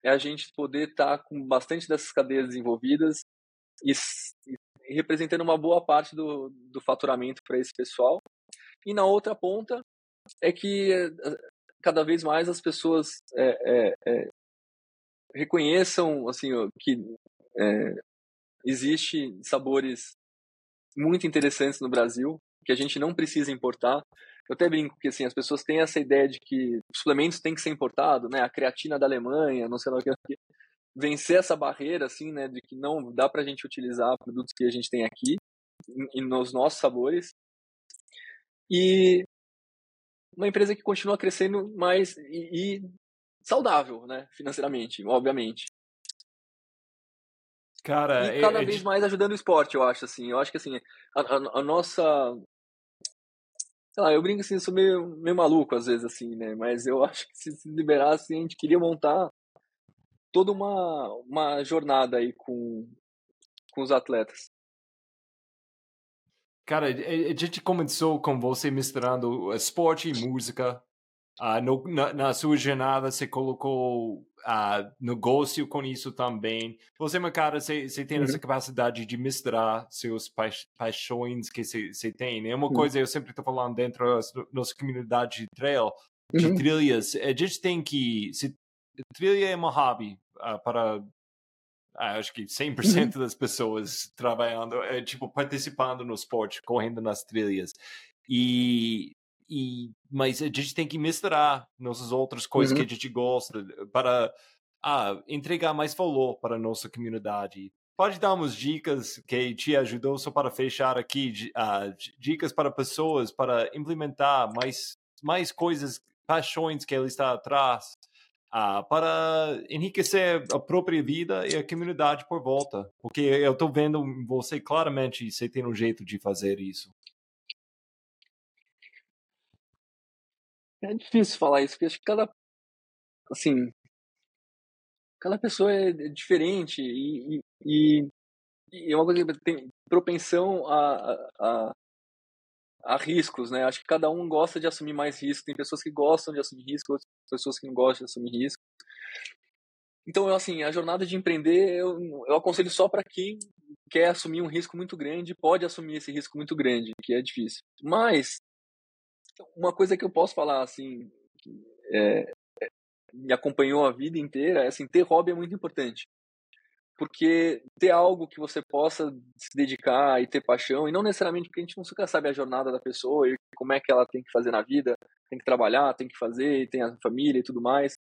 é a gente poder estar tá com bastante dessas cadeias desenvolvidas e, e representando uma boa parte do, do faturamento para esse pessoal. E na outra ponta, é que eh, cada vez mais as pessoas é, é, é, reconheçam assim que existe sabores muito interessantes no Brasil que a gente não precisa importar. Eu até brinco que assim as pessoas têm essa ideia de que suplementos têm que ser importado, né? A creatina da Alemanha, não sei lá o que. Vencer essa barreira, assim, né? De que não dá para a gente utilizar produtos que a gente tem aqui e nos nossos sabores. E uma empresa que continua crescendo mais e, e saudável, né, financeiramente, obviamente. Cara, e cada é, é vez mais ajudando o esporte, eu acho assim. Eu acho que assim, a, a, a nossa sei lá, eu brinco assim, sou meio, meio maluco às vezes assim, né? Mas eu acho que se, se liberasse, a gente queria montar toda uma, uma jornada aí com, com os atletas. Cara, a gente começou com você misturando esporte e música. Uh, no, na, na, sua jornada, você colocou uh, negócio com isso também. Você, meu cara, você, você tem uhum. essa capacidade de misturar seus pa paixões que você, você tem. É uma uhum. coisa eu sempre estou falando dentro da nossa comunidade de trail, de uhum. trilhas. A gente tem que... Se, trilha é uma hobby uh, para ah, acho que 100% uhum. das pessoas trabalhando, é, tipo, participando no esporte, correndo nas trilhas. E, e mas a gente tem que misturar nossas outras coisas uhum. que a gente gosta para ah, entregar mais valor para a nossa comunidade. Pode dar umas dicas que te ajudou só para fechar aqui, uh, dicas para pessoas para implementar mais, mais coisas, paixões que ele está atrás uh, para enriquecer a própria vida e a comunidade por volta. Porque eu estou vendo você claramente, você tem um jeito de fazer isso. É difícil falar isso, porque acho que cada, assim, cada pessoa é diferente e, e, e é uma coisa que tem propensão a, a, a, riscos, né? Acho que cada um gosta de assumir mais risco. Tem pessoas que gostam de assumir risco, outras pessoas que não gostam de assumir risco. Então, assim, a jornada de empreender eu, eu aconselho só para quem quer assumir um risco muito grande, pode assumir esse risco muito grande, que é difícil. Mas uma coisa que eu posso falar, assim, é, é, me acompanhou a vida inteira, é assim, ter hobby é muito importante. Porque ter algo que você possa se dedicar e ter paixão, e não necessariamente porque a gente nunca sabe a jornada da pessoa e como é que ela tem que fazer na vida, tem que trabalhar, tem que fazer, tem a família e tudo mais.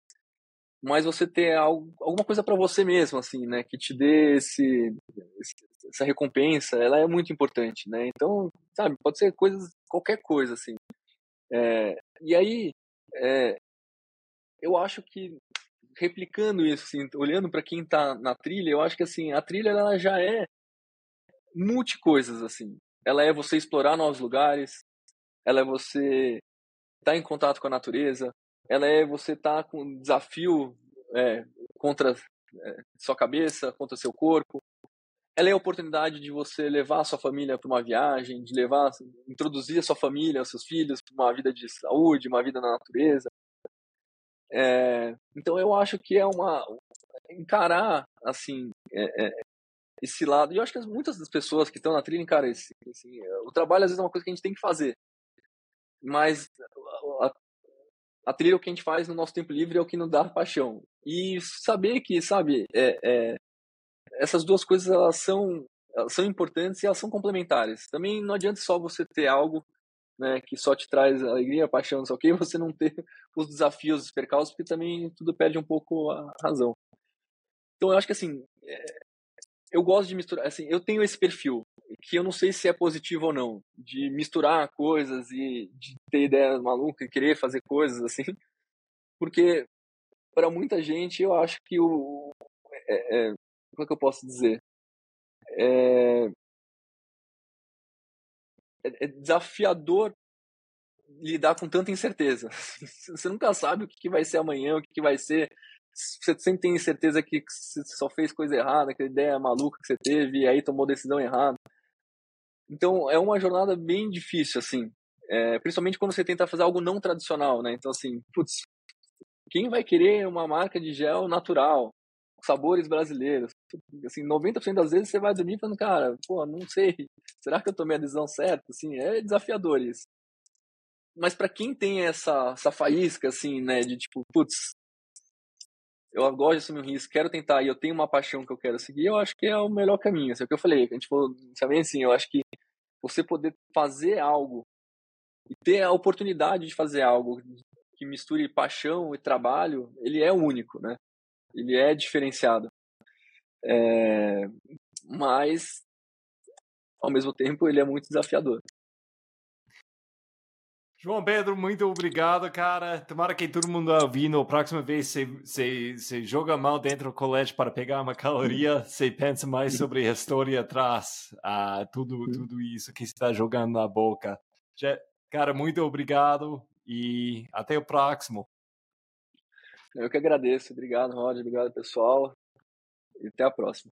Mas você ter algo, alguma coisa para você mesmo, assim, né, que te dê esse, essa recompensa, ela é muito importante, né? Então, sabe, pode ser coisas, qualquer coisa, assim. É, e aí, é, eu acho que replicando isso, assim, olhando para quem está na trilha, eu acho que assim a trilha ela já é multi coisas assim. Ela é você explorar novos lugares, ela é você estar tá em contato com a natureza, ela é você estar tá com um desafio é, contra é, sua cabeça, contra seu corpo, ela é a oportunidade de você levar a sua família para uma viagem, de levar, introduzir a sua família, os seus filhos para uma vida de saúde, uma vida na natureza. É, então eu acho que é uma encarar assim é, é, esse lado. E eu acho que muitas das pessoas que estão na trilha encaram esse, assim, o trabalho às vezes é uma coisa que a gente tem que fazer, mas a, a trilha é o que a gente faz no nosso tempo livre é o que nos dá paixão. E saber que, sabe, é, é essas duas coisas elas são, elas são importantes e elas são complementares. Também não adianta só você ter algo né, que só te traz alegria, paixão, não sei o que, você não ter os desafios, os percalços, porque também tudo perde um pouco a razão. Então eu acho que assim, é, eu gosto de misturar, assim, eu tenho esse perfil, que eu não sei se é positivo ou não, de misturar coisas e de ter ideias malucas, querer fazer coisas assim, porque para muita gente eu acho que o é, é, como é que eu posso dizer? É, é, é desafiador lidar com tanta incerteza. Você nunca sabe o que vai ser amanhã, o que vai ser. Você sempre tem certeza que você só fez coisa errada, que ideia maluca que você teve, e aí tomou decisão errada. Então, é uma jornada bem difícil, assim. É, principalmente quando você tenta fazer algo não tradicional, né? Então, assim, putz, quem vai querer uma marca de gel natural? Sabores brasileiros. Assim, 90% das vezes você vai dormir falando, cara, pô, não sei, será que eu tomei a decisão certa? Assim, é desafiador isso. Mas para quem tem essa, essa faísca, assim, né, de tipo, putz, eu gosto de assumir um risco, quero tentar e eu tenho uma paixão que eu quero seguir, eu acho que é o melhor caminho. Assim, é o que eu falei, a gente falou também assim, eu acho que você poder fazer algo e ter a oportunidade de fazer algo que misture paixão e trabalho, ele é único, né? Ele é diferenciado. É, mas, ao mesmo tempo, ele é muito desafiador. João Pedro, muito obrigado, cara. Tomara que todo mundo ouvindo. A próxima vez você, você, você joga mal dentro do colégio para pegar uma caloria, você pensa mais sobre a história atrás, uh, tudo, tudo isso que está jogando na boca. Cara, muito obrigado e até o próximo. Eu que agradeço. Obrigado, Roger. Obrigado, pessoal. E até a próxima.